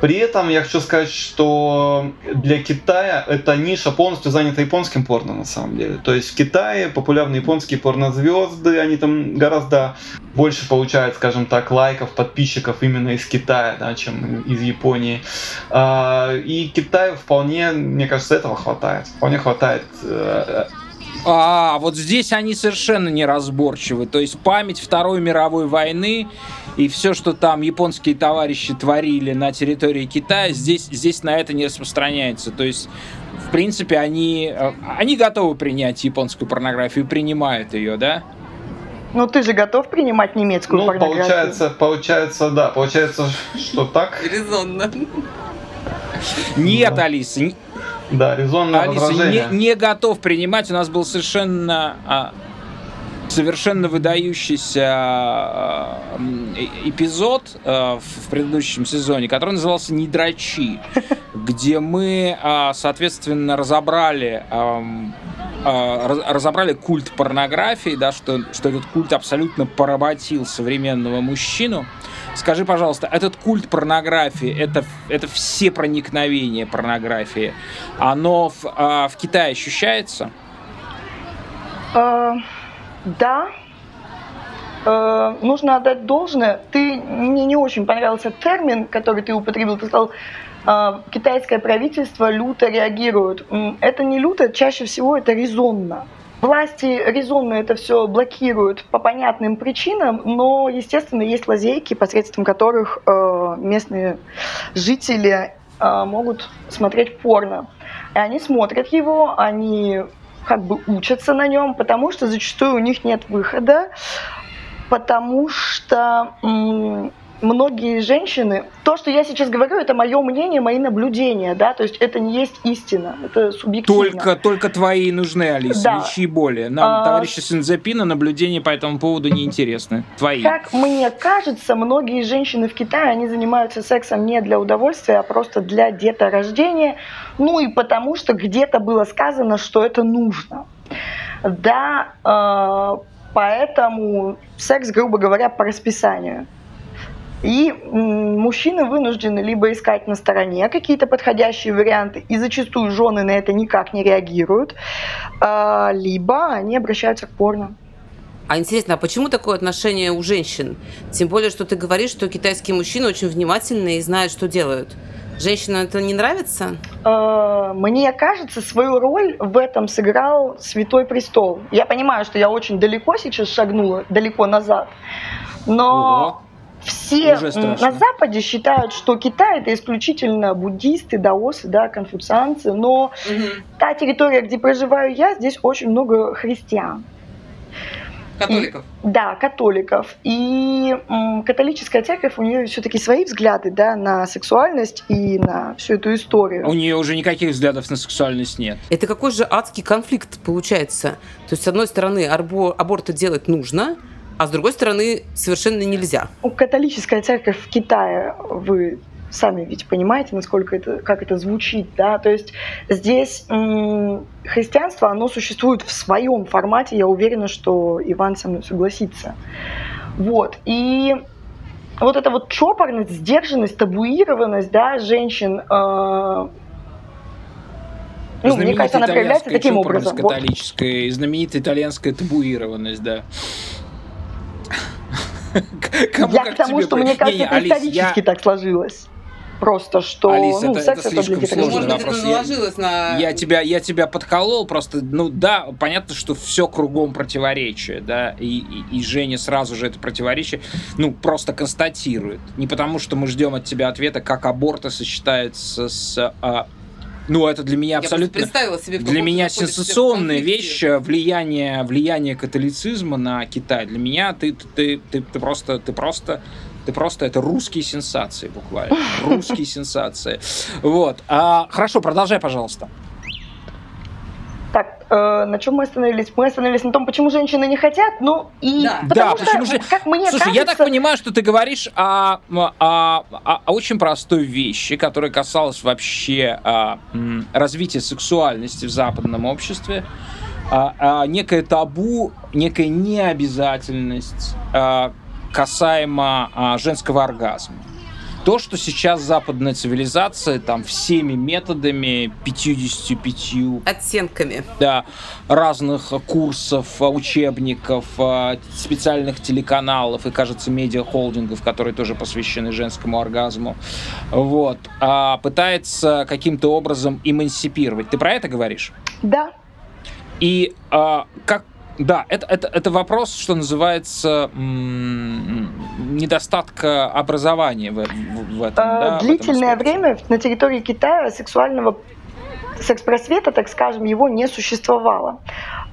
При этом я хочу сказать, что для Китая эта ниша полностью занята японским порно на самом деле. То есть в Китае популярные японские порнозвезды, они там гораздо больше получают, скажем так, лайков, подписчиков именно из Китая, да, чем из Японии. А, и Китаю вполне, мне кажется, этого хватает. Вполне хватает э, а, вот здесь они совершенно неразборчивы. То есть память Второй мировой войны и все, что там японские товарищи творили на территории Китая, здесь, здесь на это не распространяется. То есть, в принципе, они, э, они готовы принять японскую порнографию, принимают ее, да? Ну ты же готов принимать немецкую ну, порнографию? получается, получается, да, получается, что так. Резонно. Нет, Алиса, да, резонное Алиса, возражение. Не, не готов принимать. У нас был совершенно а, совершенно выдающийся а, эпизод а, в предыдущем сезоне, который назывался «Не дрочи», *laughs* где мы, а, соответственно, разобрали разобрали культ порнографии, да, что, что этот культ абсолютно поработил современного мужчину. Скажи, пожалуйста, этот культ порнографии, это, это все проникновения порнографии, оно в, а, в Китае ощущается? А, да. А, нужно отдать должное. Ты, мне не очень понравился термин, который ты употребил. Ты сказал, а, китайское правительство люто реагирует. Это не люто, чаще всего это резонно. Власти резонно это все блокируют по понятным причинам, но, естественно, есть лазейки, посредством которых э, местные жители э, могут смотреть порно. И они смотрят его, они как бы учатся на нем, потому что зачастую у них нет выхода, потому что многие женщины, то, что я сейчас говорю, это мое мнение, мои наблюдения, да, то есть это не есть истина, это субъективно. Только, только твои нужны, Алиса, да. ищи более. Нам, а... товарищи Синзапина, наблюдения по этому поводу не интересны. Твои. Как мне кажется, многие женщины в Китае, они занимаются сексом не для удовольствия, а просто для деторождения, ну и потому что где-то было сказано, что это нужно. Да, э, поэтому секс, грубо говоря, по расписанию. И мужчины вынуждены либо искать на стороне какие-то подходящие варианты, и зачастую жены на это никак не реагируют, а, либо они обращаются к порно. А интересно, а почему такое отношение у женщин? Тем более, что ты говоришь, что китайские мужчины очень внимательны и знают, что делают. Женщинам это не нравится? А, мне кажется, свою роль в этом сыграл Святой Престол. Я понимаю, что я очень далеко сейчас шагнула, далеко назад, но все на Западе считают, что Китай это исключительно буддисты, даосы, да, конфуцианцы, но угу. та территория, где проживаю я, здесь очень много христиан. Католиков. И, да, католиков. И м, католическая церковь, у нее все-таки свои взгляды да, на сексуальность и на всю эту историю. У нее уже никаких взглядов на сексуальность нет. Это какой же адский конфликт получается? То есть, с одной стороны, абор- аборты делать нужно, а с другой стороны совершенно нельзя. Католическая церковь в Китае, вы сами ведь понимаете, насколько это, как это звучит, да, то есть здесь м- христианство, оно существует в своем формате, я уверена, что Иван со мной согласится. Вот, и вот эта вот чопорность, сдержанность, табуированность, да, женщин, э- ну, мне кажется, она проявляется таким образом. Католическая, вот. знаменитая итальянская табуированность, да. *laughs* Кому, я к тому, что мне кажется, это исторически так сложилось просто, что Алис, ну, это, секс это слишком это сложный вопрос. Я, на... я, тебя, я тебя подколол просто, ну да, понятно, что все кругом противоречие, да, и, и, и Женя сразу же это противоречие, ну, просто констатирует. Не потому, что мы ждем от тебя ответа, как аборты сочетаются с а, ну, это для меня абсолютно... Я представила себе, Для меня сенсационная вещь э, влияние, влияние католицизма на Китай. Для меня ты, ты, ты, ты просто, ты просто ты просто это русские сенсации буквально. *laughs* Русские сенсации. Вот. А, хорошо, продолжай, пожалуйста. Э, на чем мы остановились? Мы остановились на том, почему женщины не хотят, ну и Да. потому да, что, почему же... как мне Слушай, я так кажется- понимаю, что ты говоришь о, о- о- о очень простой вещи, которая касалась вообще а, м, развития сексуальности в западном обществе. А, а, некое табу, некая необязательность а, касаемо а, женского оргазма. То, что сейчас западная цивилизация там всеми методами, 55 Оттенками. да, разных курсов, учебников, а, специальных телеканалов и, кажется, медиахолдингов, которые тоже посвящены женскому оргазму, вот, а, пытается каким-то образом эмансипировать. Ты про это говоришь? Да, И а, как да, это, это, это вопрос, что называется, недостатка образования в, в- в этом. Э, да, в этом длительное время на территории Китая сексуального секс-просвета, так скажем, его не существовало.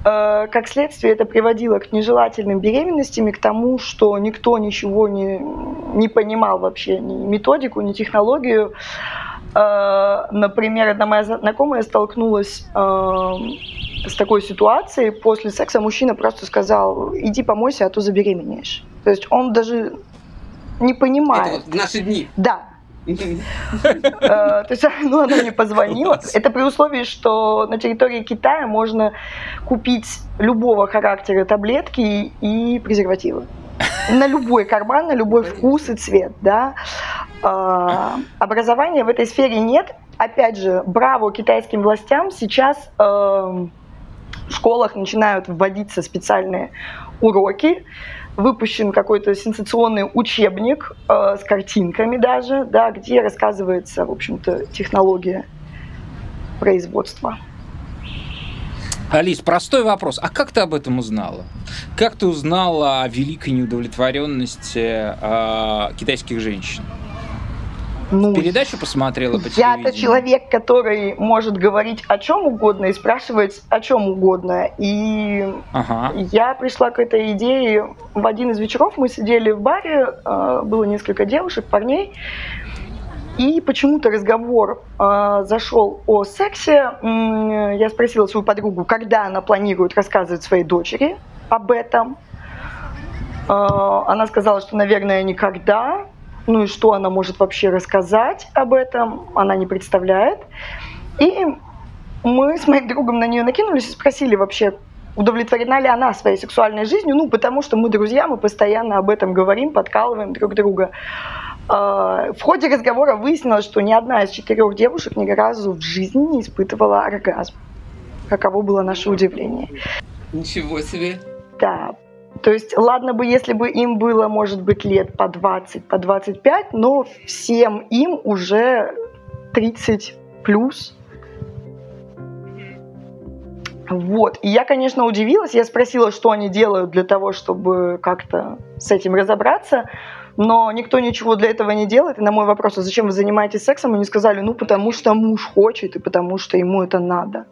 Э, Как следствие, это приводило к нежелательным беременностям и к тому, что никто ничего не, не понимал вообще, ни методику, ни технологию. Э, Например, одна моя знакомая столкнулась э, с такой ситуацией. После секса мужчина просто сказал, иди помойся, а то забеременеешь. То есть он даже не понимает. Это вот в наши дни. Да. Э, То есть, *laughs* ну, она мне позвонила. Это при условии, что на территории Китая можно купить любого характера таблетки и презервативы. На любой карман, на любой вкус и цвет, да. Э, Образования в этой сфере нет. Опять же, браво китайским властям. Сейчас э, в школах начинают вводиться специальные уроки, выпущен какой-то сенсационный учебник э, с картинками даже, да, где рассказывается, в общем-то, технология производства. Алис, простой вопрос. А как ты об этом узнала? Как ты узнала о великой неудовлетворенности э, китайских женщин? Ну, Передачу посмотрела по я-то телевидению? человек, который может говорить о чем угодно и спрашивать о чем угодно. И Ага. Я пришла к этой идее в один из вечеров. Мы сидели в баре, э, было несколько девушек, парней. И почему-то разговор э, зашел о сексе. Я спросила свою подругу, когда она планирует рассказывать своей дочери об этом. Э, Она сказала, что, наверное, никогда. Ну и что она может вообще рассказать об этом, она не представляет. И мы с моим другом на нее накинулись и спросили вообще, удовлетворена ли она своей сексуальной жизнью, ну, потому что мы друзья, мы постоянно об этом говорим, подкалываем друг друга. А, В ходе разговора выяснилось, что ни одна из четырех девушек ни разу в жизни не испытывала оргазм. Каково было наше удивление. Ничего себе. Да. То есть, ладно бы, если бы им было, может быть, лет по 20, по 25, но всем им уже 30 плюс. Вот. И я, конечно, удивилась. Я спросила, что они делают для того, чтобы как-то с этим разобраться. Но никто ничего для этого не делает. И на мой вопрос, а зачем вы занимаетесь сексом, они сказали, ну, потому что муж хочет и потому что ему это надо.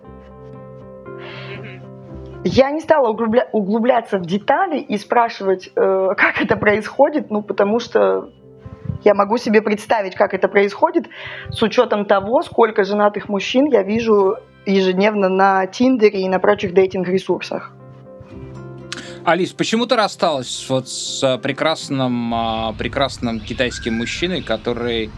Я не стала углубля- углубляться в детали и спрашивать, э, как это происходит, ну, потому что я могу себе представить, как это происходит, с учетом того, сколько женатых мужчин я вижу ежедневно на Тиндере и на прочих дейтинг-ресурсах. Алис, почему ты рассталась вот с а, прекрасным, а, прекрасным китайским мужчиной, который,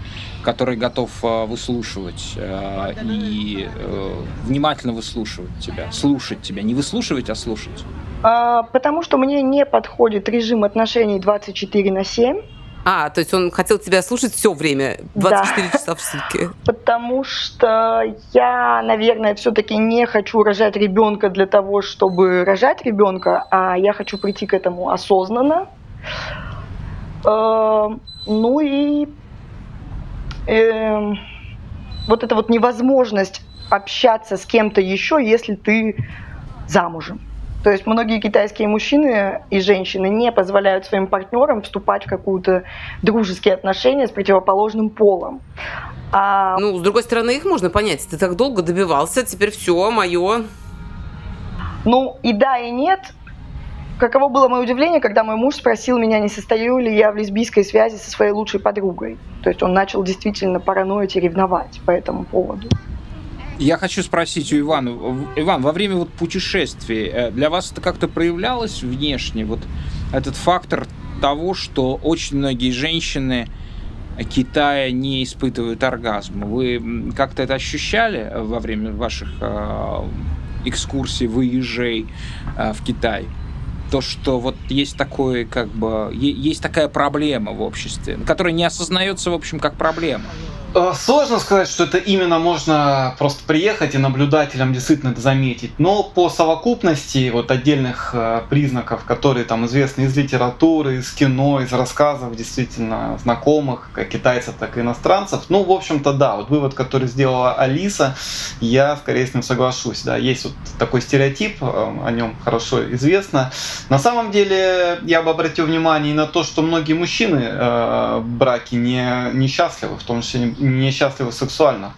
который готов а, выслушивать а, и э, внимательно выслушивать тебя, слушать тебя, не выслушивать, а слушать? А, потому что мне не подходит режим отношений 24 на 7, А, то есть он хотел тебя слушать все время, 24 часа в сутки. *laughs* потому что я, наверное, все-таки не хочу рожать ребенка для того, чтобы рожать ребенка, а я хочу прийти к этому осознанно. Э, Ну и эм, вот эта вот невозможность общаться с кем-то еще, если ты замужем. То есть многие китайские мужчины и женщины не позволяют своим партнерам вступать в какую-то дружеские отношения с противоположным полом. А Ну, с другой стороны, их можно понять. Ты так долго добивался, теперь все, мое. Ну и да, и нет. Каково было мое удивление, когда мой муж спросил меня, не состою ли я в лесбийской связи со своей лучшей подругой. То есть он начал действительно параноить и ревновать по этому поводу. Я хочу спросить у Ивана. Иван, во время вот путешествий э, для вас это как-то проявлялось внешне? Вот этот фактор того, что очень многие женщины Китая не испытывают оргазм. Вы как-то это ощущали во время ваших э, экскурсий, выезжей э, в Китай? то, что вот есть такое, как бы, есть такая проблема в обществе, которая не осознается, в общем, как проблема. Э, сложно сказать, что это именно можно просто приехать и наблюдателям действительно это заметить. Но по совокупности вот отдельных э, признаков, которые там известны из литературы, из кино, из рассказов действительно знакомых, как китайцев, так и иностранцев, ну, в общем-то, да, вот вывод, который сделала Алиса, я скорее с ним соглашусь. Да, есть вот такой стереотип, э, о нем хорошо известно. На самом деле, я бы обратил внимание и на то, что многие мужчины э, в браке не, несчастливы, в том числе несчастливы сексуально.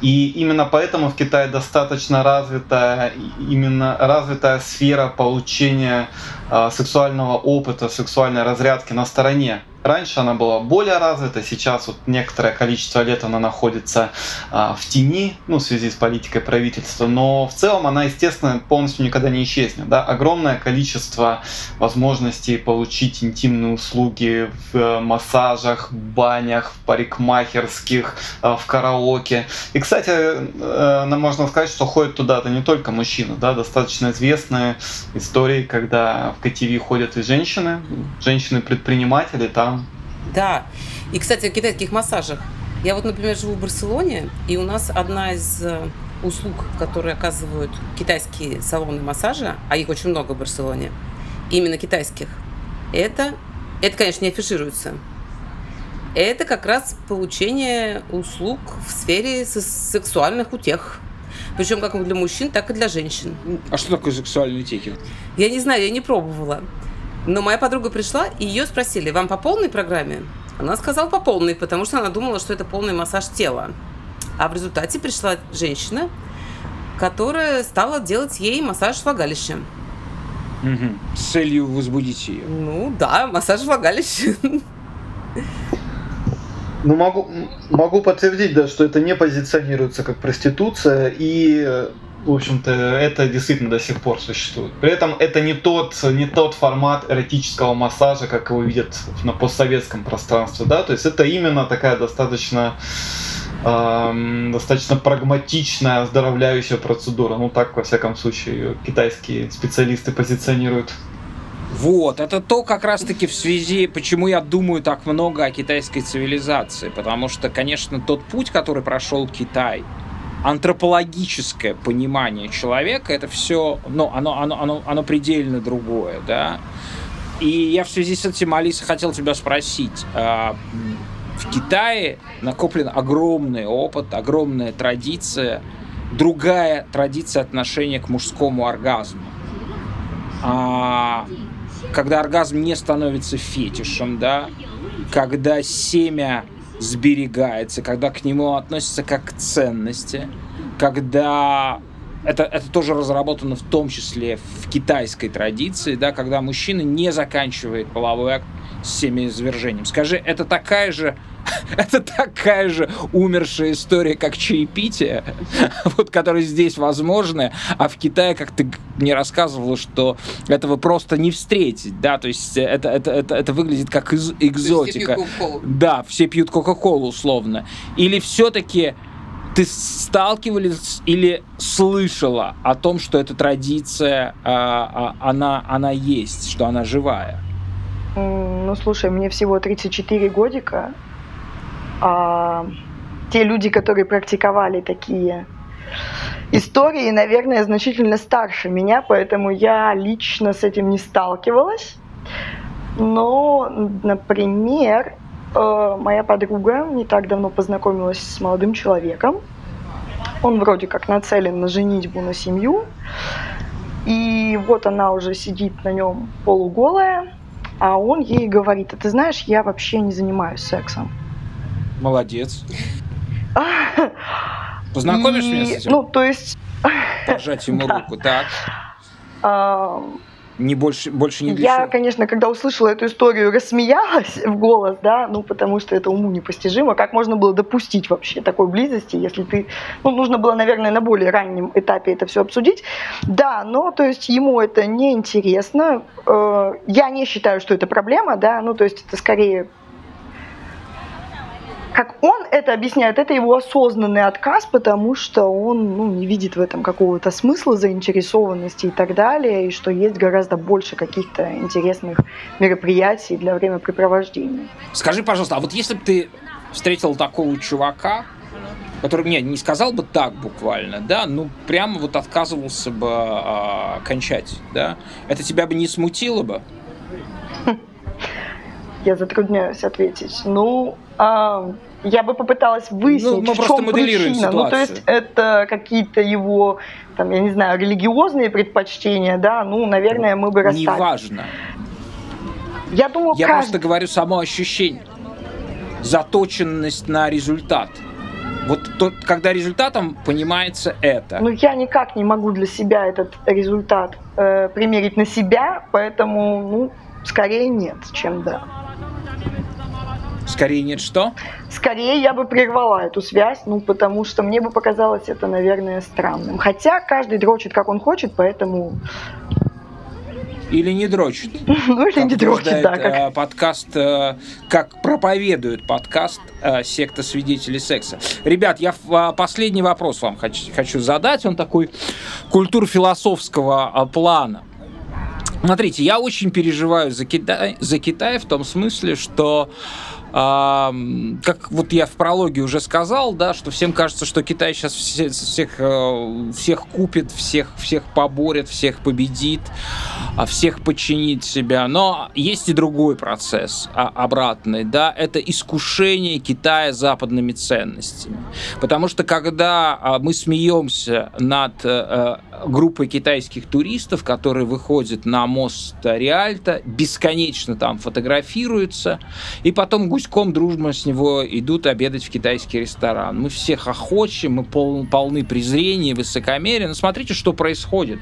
И именно поэтому в Китае достаточно развитая именно развитая сфера получения э, сексуального опыта, сексуальной разрядки на стороне Раньше она была более развита, сейчас вот некоторое количество лет она находится а, в тени, ну, в связи с политикой правительства, но в целом она, естественно, полностью никогда не исчезнет. Да? Огромное количество возможностей получить интимные услуги в э, массажах, банях, в парикмахерских, э, в караоке. И, кстати, э, можно сказать, что ходят туда-то не только мужчины, да, достаточно известные истории, когда в КТВ ходят и женщины, женщины-предприниматели, там да. И, кстати, о китайских массажах. Я вот, например, живу в Барселоне, и у нас одна из э, услуг, которые оказывают китайские салоны массажа, а их очень много в Барселоне, именно китайских, это, это, конечно, не афишируется. Это как раз получение услуг в сфере сексуальных утех. Причем как для мужчин, так и для женщин. А что такое сексуальные утехи? Я не знаю, я не пробовала. Но моя подруга пришла, и ее спросили, вам по полной программе? Она сказала по полной, потому что она думала, что это полный массаж тела. А в результате пришла женщина, которая стала делать ей массаж влагалища. Угу. С целью возбудить ее. Ну да, массаж влагалища. Ну, могу, могу подтвердить, да, что это не позиционируется как проституция, и в общем-то, это действительно до сих пор существует. При этом это не тот, не тот формат эротического массажа, как его видят на постсоветском пространстве, да, то есть это именно такая достаточно эм, достаточно прагматичная оздоровляющая процедура. Ну так, во всяком случае, китайские специалисты позиционируют. Вот, это то как раз-таки в связи, почему я думаю так много о китайской цивилизации. Потому что, конечно, тот путь, который прошел Китай, антропологическое понимание человека, это все, ну, оно, оно, оно, оно предельно другое, да. И я в связи с этим, Алиса, хотел тебя спросить. А, в Китае накоплен огромный опыт, огромная традиция, другая традиция отношения к мужскому оргазму. А, когда оргазм не становится фетишем, да, когда семя сберегается, когда к нему относятся как к ценности, когда это, это тоже разработано в том числе в китайской традиции, да, когда мужчина не заканчивает половой акт с семяизвержением. Скажи, это такая же *laughs* это такая же умершая история, как чаепитие, *laughs* вот, которая здесь возможна, а в Китае, как ты мне рассказывала, что этого просто не встретить, да, то есть это, это, это, это выглядит как из, экзотика. Все да, все пьют Кока-Колу условно. Или все-таки ты сталкивались или слышала о том, что эта традиция, а, а, она, она есть, что она живая? Ну, слушай, мне всего 34 годика, а, те люди, которые практиковали такие истории, наверное, значительно старше меня, поэтому я лично с этим не сталкивалась. Но, например, э, моя подруга не так давно познакомилась с молодым человеком. Он вроде как нацелен на женитьбу, на семью. И вот она уже сидит на нем полуголая, а он ей говорит, а ты знаешь, я вообще не занимаюсь сексом. Молодец. *laughs* Познакомишь и, меня с этим? Ну, то есть... Пожать ему *laughs* руку, так. А, не больше, больше не Я, конечно, когда услышала эту историю, рассмеялась *laughs* в голос, да, ну, потому что это уму непостижимо. Как можно было допустить вообще такой близости, если ты... Ну, нужно было, наверное, на более раннем этапе это все обсудить. Да, но, то есть, ему это неинтересно. Э, я не считаю, что это проблема, да, ну, то есть, это скорее как он это объясняет, это его осознанный отказ, потому что он ну, не видит в этом какого-то смысла, заинтересованности и так далее, и что есть гораздо больше каких-то интересных мероприятий для времяпрепровождения. Скажи, пожалуйста, а вот если бы ты встретил такого чувака, который мне не сказал бы так буквально, да, ну прямо вот отказывался бы а, кончать, да, это тебя бы не смутило бы? Я затрудняюсь ответить. Ну, а, я бы попыталась выяснить, ну, в чем причина. Ситуацию. Ну, то есть это какие-то его, там, я не знаю, религиозные предпочтения, да, ну, наверное, мы бы расстались. Неважно. Я думаю, Я каждый... просто говорю само ощущение. Заточенность на результат. Вот тот, когда результатом понимается это. Ну, я никак не могу для себя этот результат э, примерить на себя, поэтому, ну, скорее нет, чем да. Скорее нет что? Скорее я бы прервала эту связь, ну, потому что мне бы показалось это, наверное, странным. Хотя каждый дрочит, как он хочет, поэтому... Или не дрочит. *laughs* Ну, или не дрочит, да. Как... Э, подкаст, э, как проповедует подкаст э, «Секта свидетелей секса». Ребят, я последний вопрос вам хочу задать. Он такой культур-философского плана. Смотрите, я очень переживаю за Китай, за Китай в том смысле, что а, как вот я в прологе уже сказал, да, что всем кажется, что Китай сейчас все, всех, э, всех купит, всех, всех поборет, всех победит, а всех подчинит себя. Но есть и другой процесс, а, обратный, да, это искушение Китая западными ценностями. Потому что когда а, мы смеемся над э, группой китайских туристов, которые выходят на мост Риальто, бесконечно там фотографируются, и потом гуськом дружно с него идут обедать в китайский ресторан. Мы всех охочем, мы пол, полны презрения, высокомерия. Но смотрите, что происходит.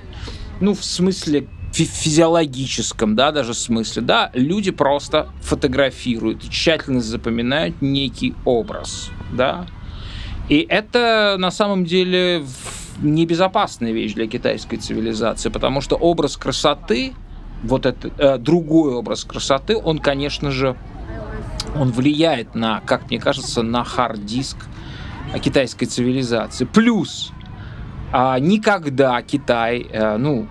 Ну, в смысле физиологическом, да, даже смысле, да, люди просто фотографируют, тщательно запоминают некий образ, да, и это на самом деле небезопасная вещь для китайской цивилизации, потому что образ красоты, вот этот э, другой образ красоты, он, конечно же, он влияет на, как мне кажется, на хард-диск китайской цивилизации. Плюс а, никогда Китай, а, ну,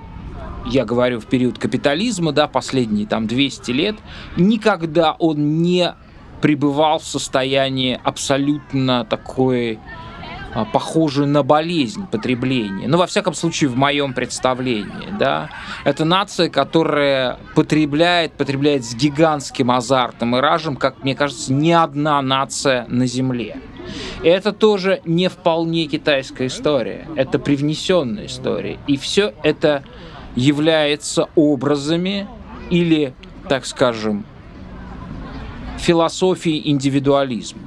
я говорю в период капитализма, да, последние там 200 лет, никогда он не пребывал в состоянии абсолютно такой похожую на болезнь потребления. Ну, во всяком случае, в моем представлении, да. Это нация, которая потребляет, потребляет с гигантским азартом и ражем, как мне кажется, ни одна нация на Земле. И это тоже не вполне китайская история, это привнесенная история. И все это является образами или, так скажем, философией индивидуализма.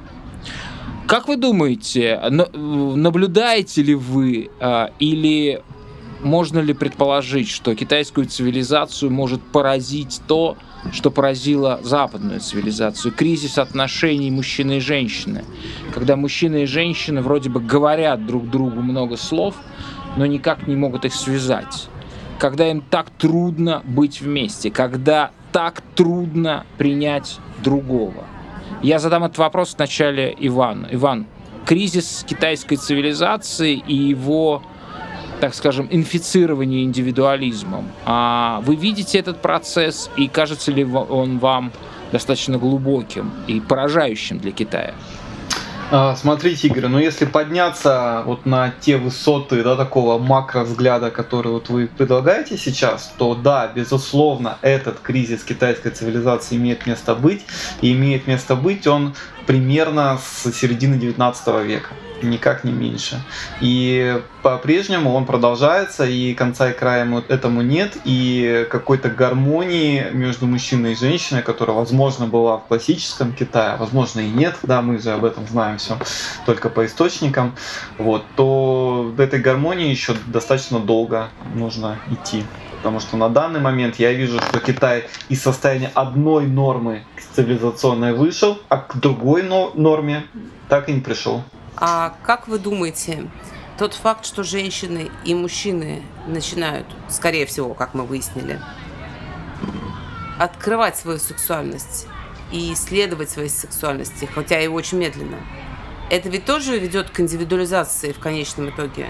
Как вы думаете, наблюдаете ли вы а, или можно ли предположить, что китайскую цивилизацию может поразить то, что поразило западную цивилизацию? Кризис отношений мужчины и женщины. Когда мужчины и женщины вроде бы говорят друг другу много слов, но никак не могут их связать. Когда им так трудно быть вместе, когда так трудно принять другого. Я задам этот вопрос вначале Ивану. Иван, кризис китайской цивилизации и его так скажем, инфицирование индивидуализмом. А вы видите этот процесс и кажется ли он вам достаточно глубоким и поражающим для Китая? А, смотрите, Игорь, ну если подняться вот на те высоты, да, такого макровзгляда, который вот вы предлагаете сейчас, то да, безусловно, этот кризис китайской цивилизации имеет место быть, и имеет место быть он примерно с середины 19 века никак не меньше. И по-прежнему он продолжается, и конца и края этому нет, и какой-то гармонии между мужчиной и женщиной, которая, возможно, была в классическом Китае, возможно, и нет, да, мы же об этом знаем все только по источникам, вот, то до этой гармонии еще достаточно долго нужно идти. потому что на данный момент я вижу, что Китай из состояния одной нормы цивилизационной вышел, а к другой норме так и не пришел. А как вы думаете, тот факт, что женщины и мужчины начинают, скорее всего, как мы выяснили, открывать свою сексуальность и исследовать свои сексуальности, хотя и очень медленно, это ведь тоже ведет к индивидуализации в конечном итоге?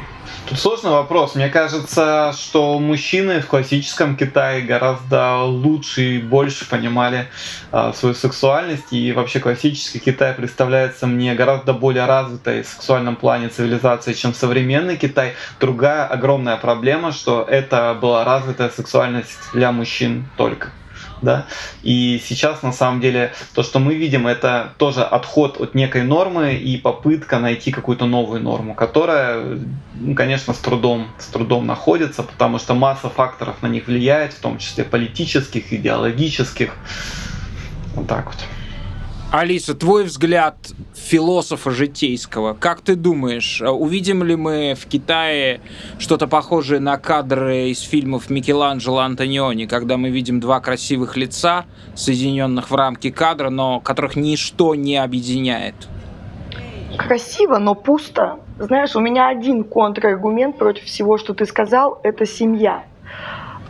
Тут сложный вопрос. Мне кажется, что мужчины в классическом Китае гораздо лучше и больше понимали э, свою сексуальность. И вообще классический Китай представляется мне гораздо более развитой в сексуальном плане цивилизацией, чем современный Китай. Другая огромная проблема, что это была развитая сексуальность для мужчин только да, и сейчас на самом деле то, что мы видим, это тоже отход от некой нормы и попытка найти какую-то новую норму, которая, ну, конечно, с трудом, с трудом находится, потому что масса факторов на них влияет, в том числе политических, идеологических, вот так вот. Алиса, твой взгляд философа житейского. Как ты думаешь, увидим ли мы в Китае что-то похожее на кадры из фильмов Микеланджело Антониони, когда мы видим два красивых лица, соединенных в рамки кадра, но которых ничто не объединяет? Красиво, но пусто. Знаешь, у меня один контраргумент против всего, что ты сказал, это семья.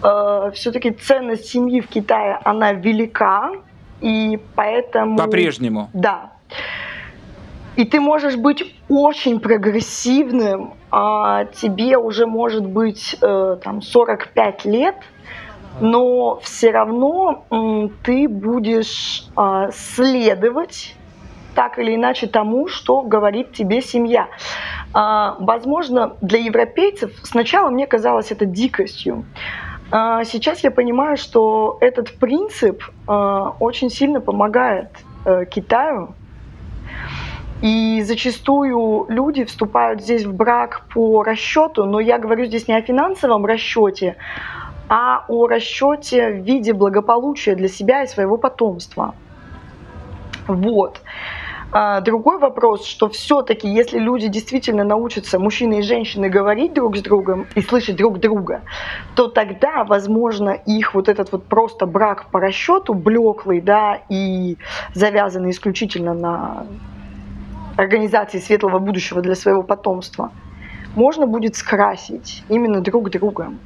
Э, Все-таки ценность семьи в Китае, она велика, и поэтому... По-прежнему? Да. И ты можешь быть очень прогрессивным, а тебе уже может быть э, там 45 лет, но все равно э, ты будешь э, следовать так или иначе тому, что говорит тебе семья. Э, возможно, для европейцев сначала мне казалось это дикостью. Сейчас я понимаю, что этот принцип а, очень сильно помогает э, Китаю. И зачастую люди вступают здесь в брак по расчету, но я говорю здесь не о финансовом расчете, а о расчете в виде благополучия для себя и своего потомства. Вот. А, другой вопрос, что все-таки, если люди действительно научатся, мужчины и женщины, говорить друг с другом и слышать друг друга, то тогда, возможно, их вот этот вот просто брак по расчету, блеклый, да, и завязанный исключительно на организации светлого будущего для своего потомства, можно будет скрасить именно друг другом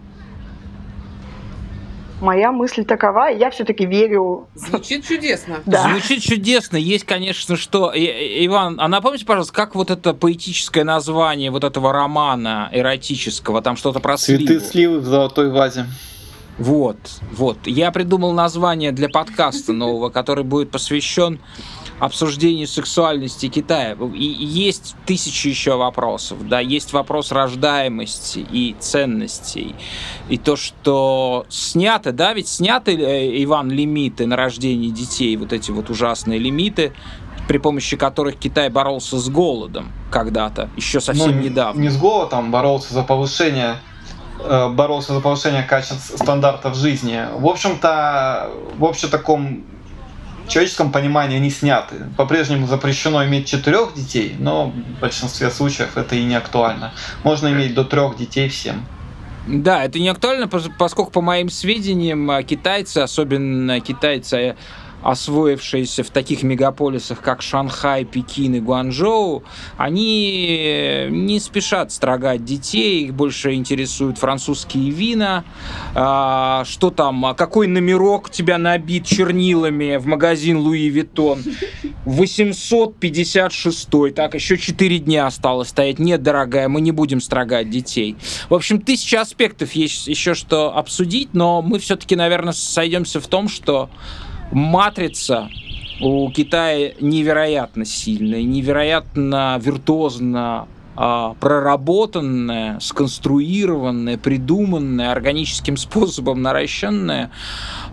моя мысль такова, и я все-таки верю. Звучит чудесно. Да. Звучит чудесно. Есть, конечно, что... Иван, а напомните, пожалуйста, как вот это поэтическое название вот этого романа эротического, там что-то про Цветы сливы в золотой вазе. Вот, вот. Я придумал название для подкаста нового, который будет посвящен обсуждению сексуальности Китая. И есть тысячи еще вопросов. Да, есть вопрос рождаемости и ценностей. И то, что сняты, да, ведь сняты, э, Иван, лимиты на рождение детей, вот эти вот ужасные лимиты, при помощи которых Китай боролся с голодом когда-то, еще совсем ну, недавно. Не с голодом, боролся за повышение э, боролся за повышение качества стандартов жизни. В общем-то, в общем таком в человеческом понимании они сняты. По-прежнему запрещено иметь четырех детей, но в большинстве случаев это и не актуально. Можно иметь до трех детей всем. Да, это не актуально, поскольку, по моим сведениям, китайцы, особенно китайцы освоившиеся в таких мегаполисах, как Шанхай, Пекин и Гуанчжоу, они не спешат строгать детей, их больше интересуют французские вина, а, что там, какой номерок тебя набит чернилами в магазин Louis Vuitton, 856, так, еще 4 дня осталось стоять, нет, дорогая, мы не будем строгать детей. В общем, тысяча аспектов есть еще что обсудить, но мы все-таки, наверное, сойдемся в том, что матрица у Китая невероятно сильная, невероятно виртуозно а, проработанная, сконструированная, придуманная, органическим *laughs* способом наращенная.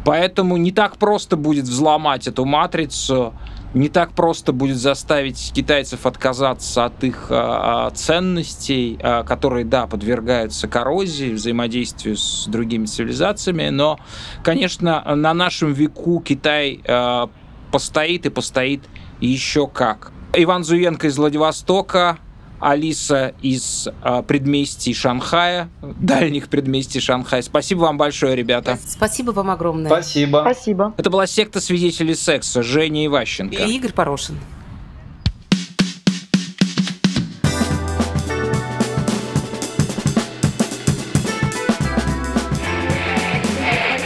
Поэтому не так просто будет взломать эту матрицу, не так просто будет заставить китайцев отказаться от их а, ценностей, а, которые, да, подвергаются коррозии, взаимодействию с другими цивилизациями, но, конечно, на нашем веку Китай а, постоит и постоит еще как. Иван Зуенко из Владивостока, Алиса из а, предместий Шанхая, дальних предместий Шанхая. Спасибо вам большое, ребята. Спасибо вам огромное. Спасибо. Спасибо. Это была секта свидетелей секса Женя Иващенко. И Игорь Порошин.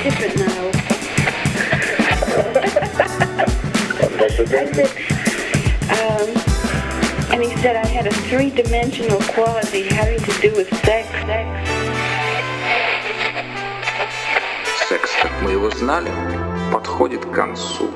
different now. three-dimensional quality having to do with sex. sex. Секс, как мы его знали, подходит к концу.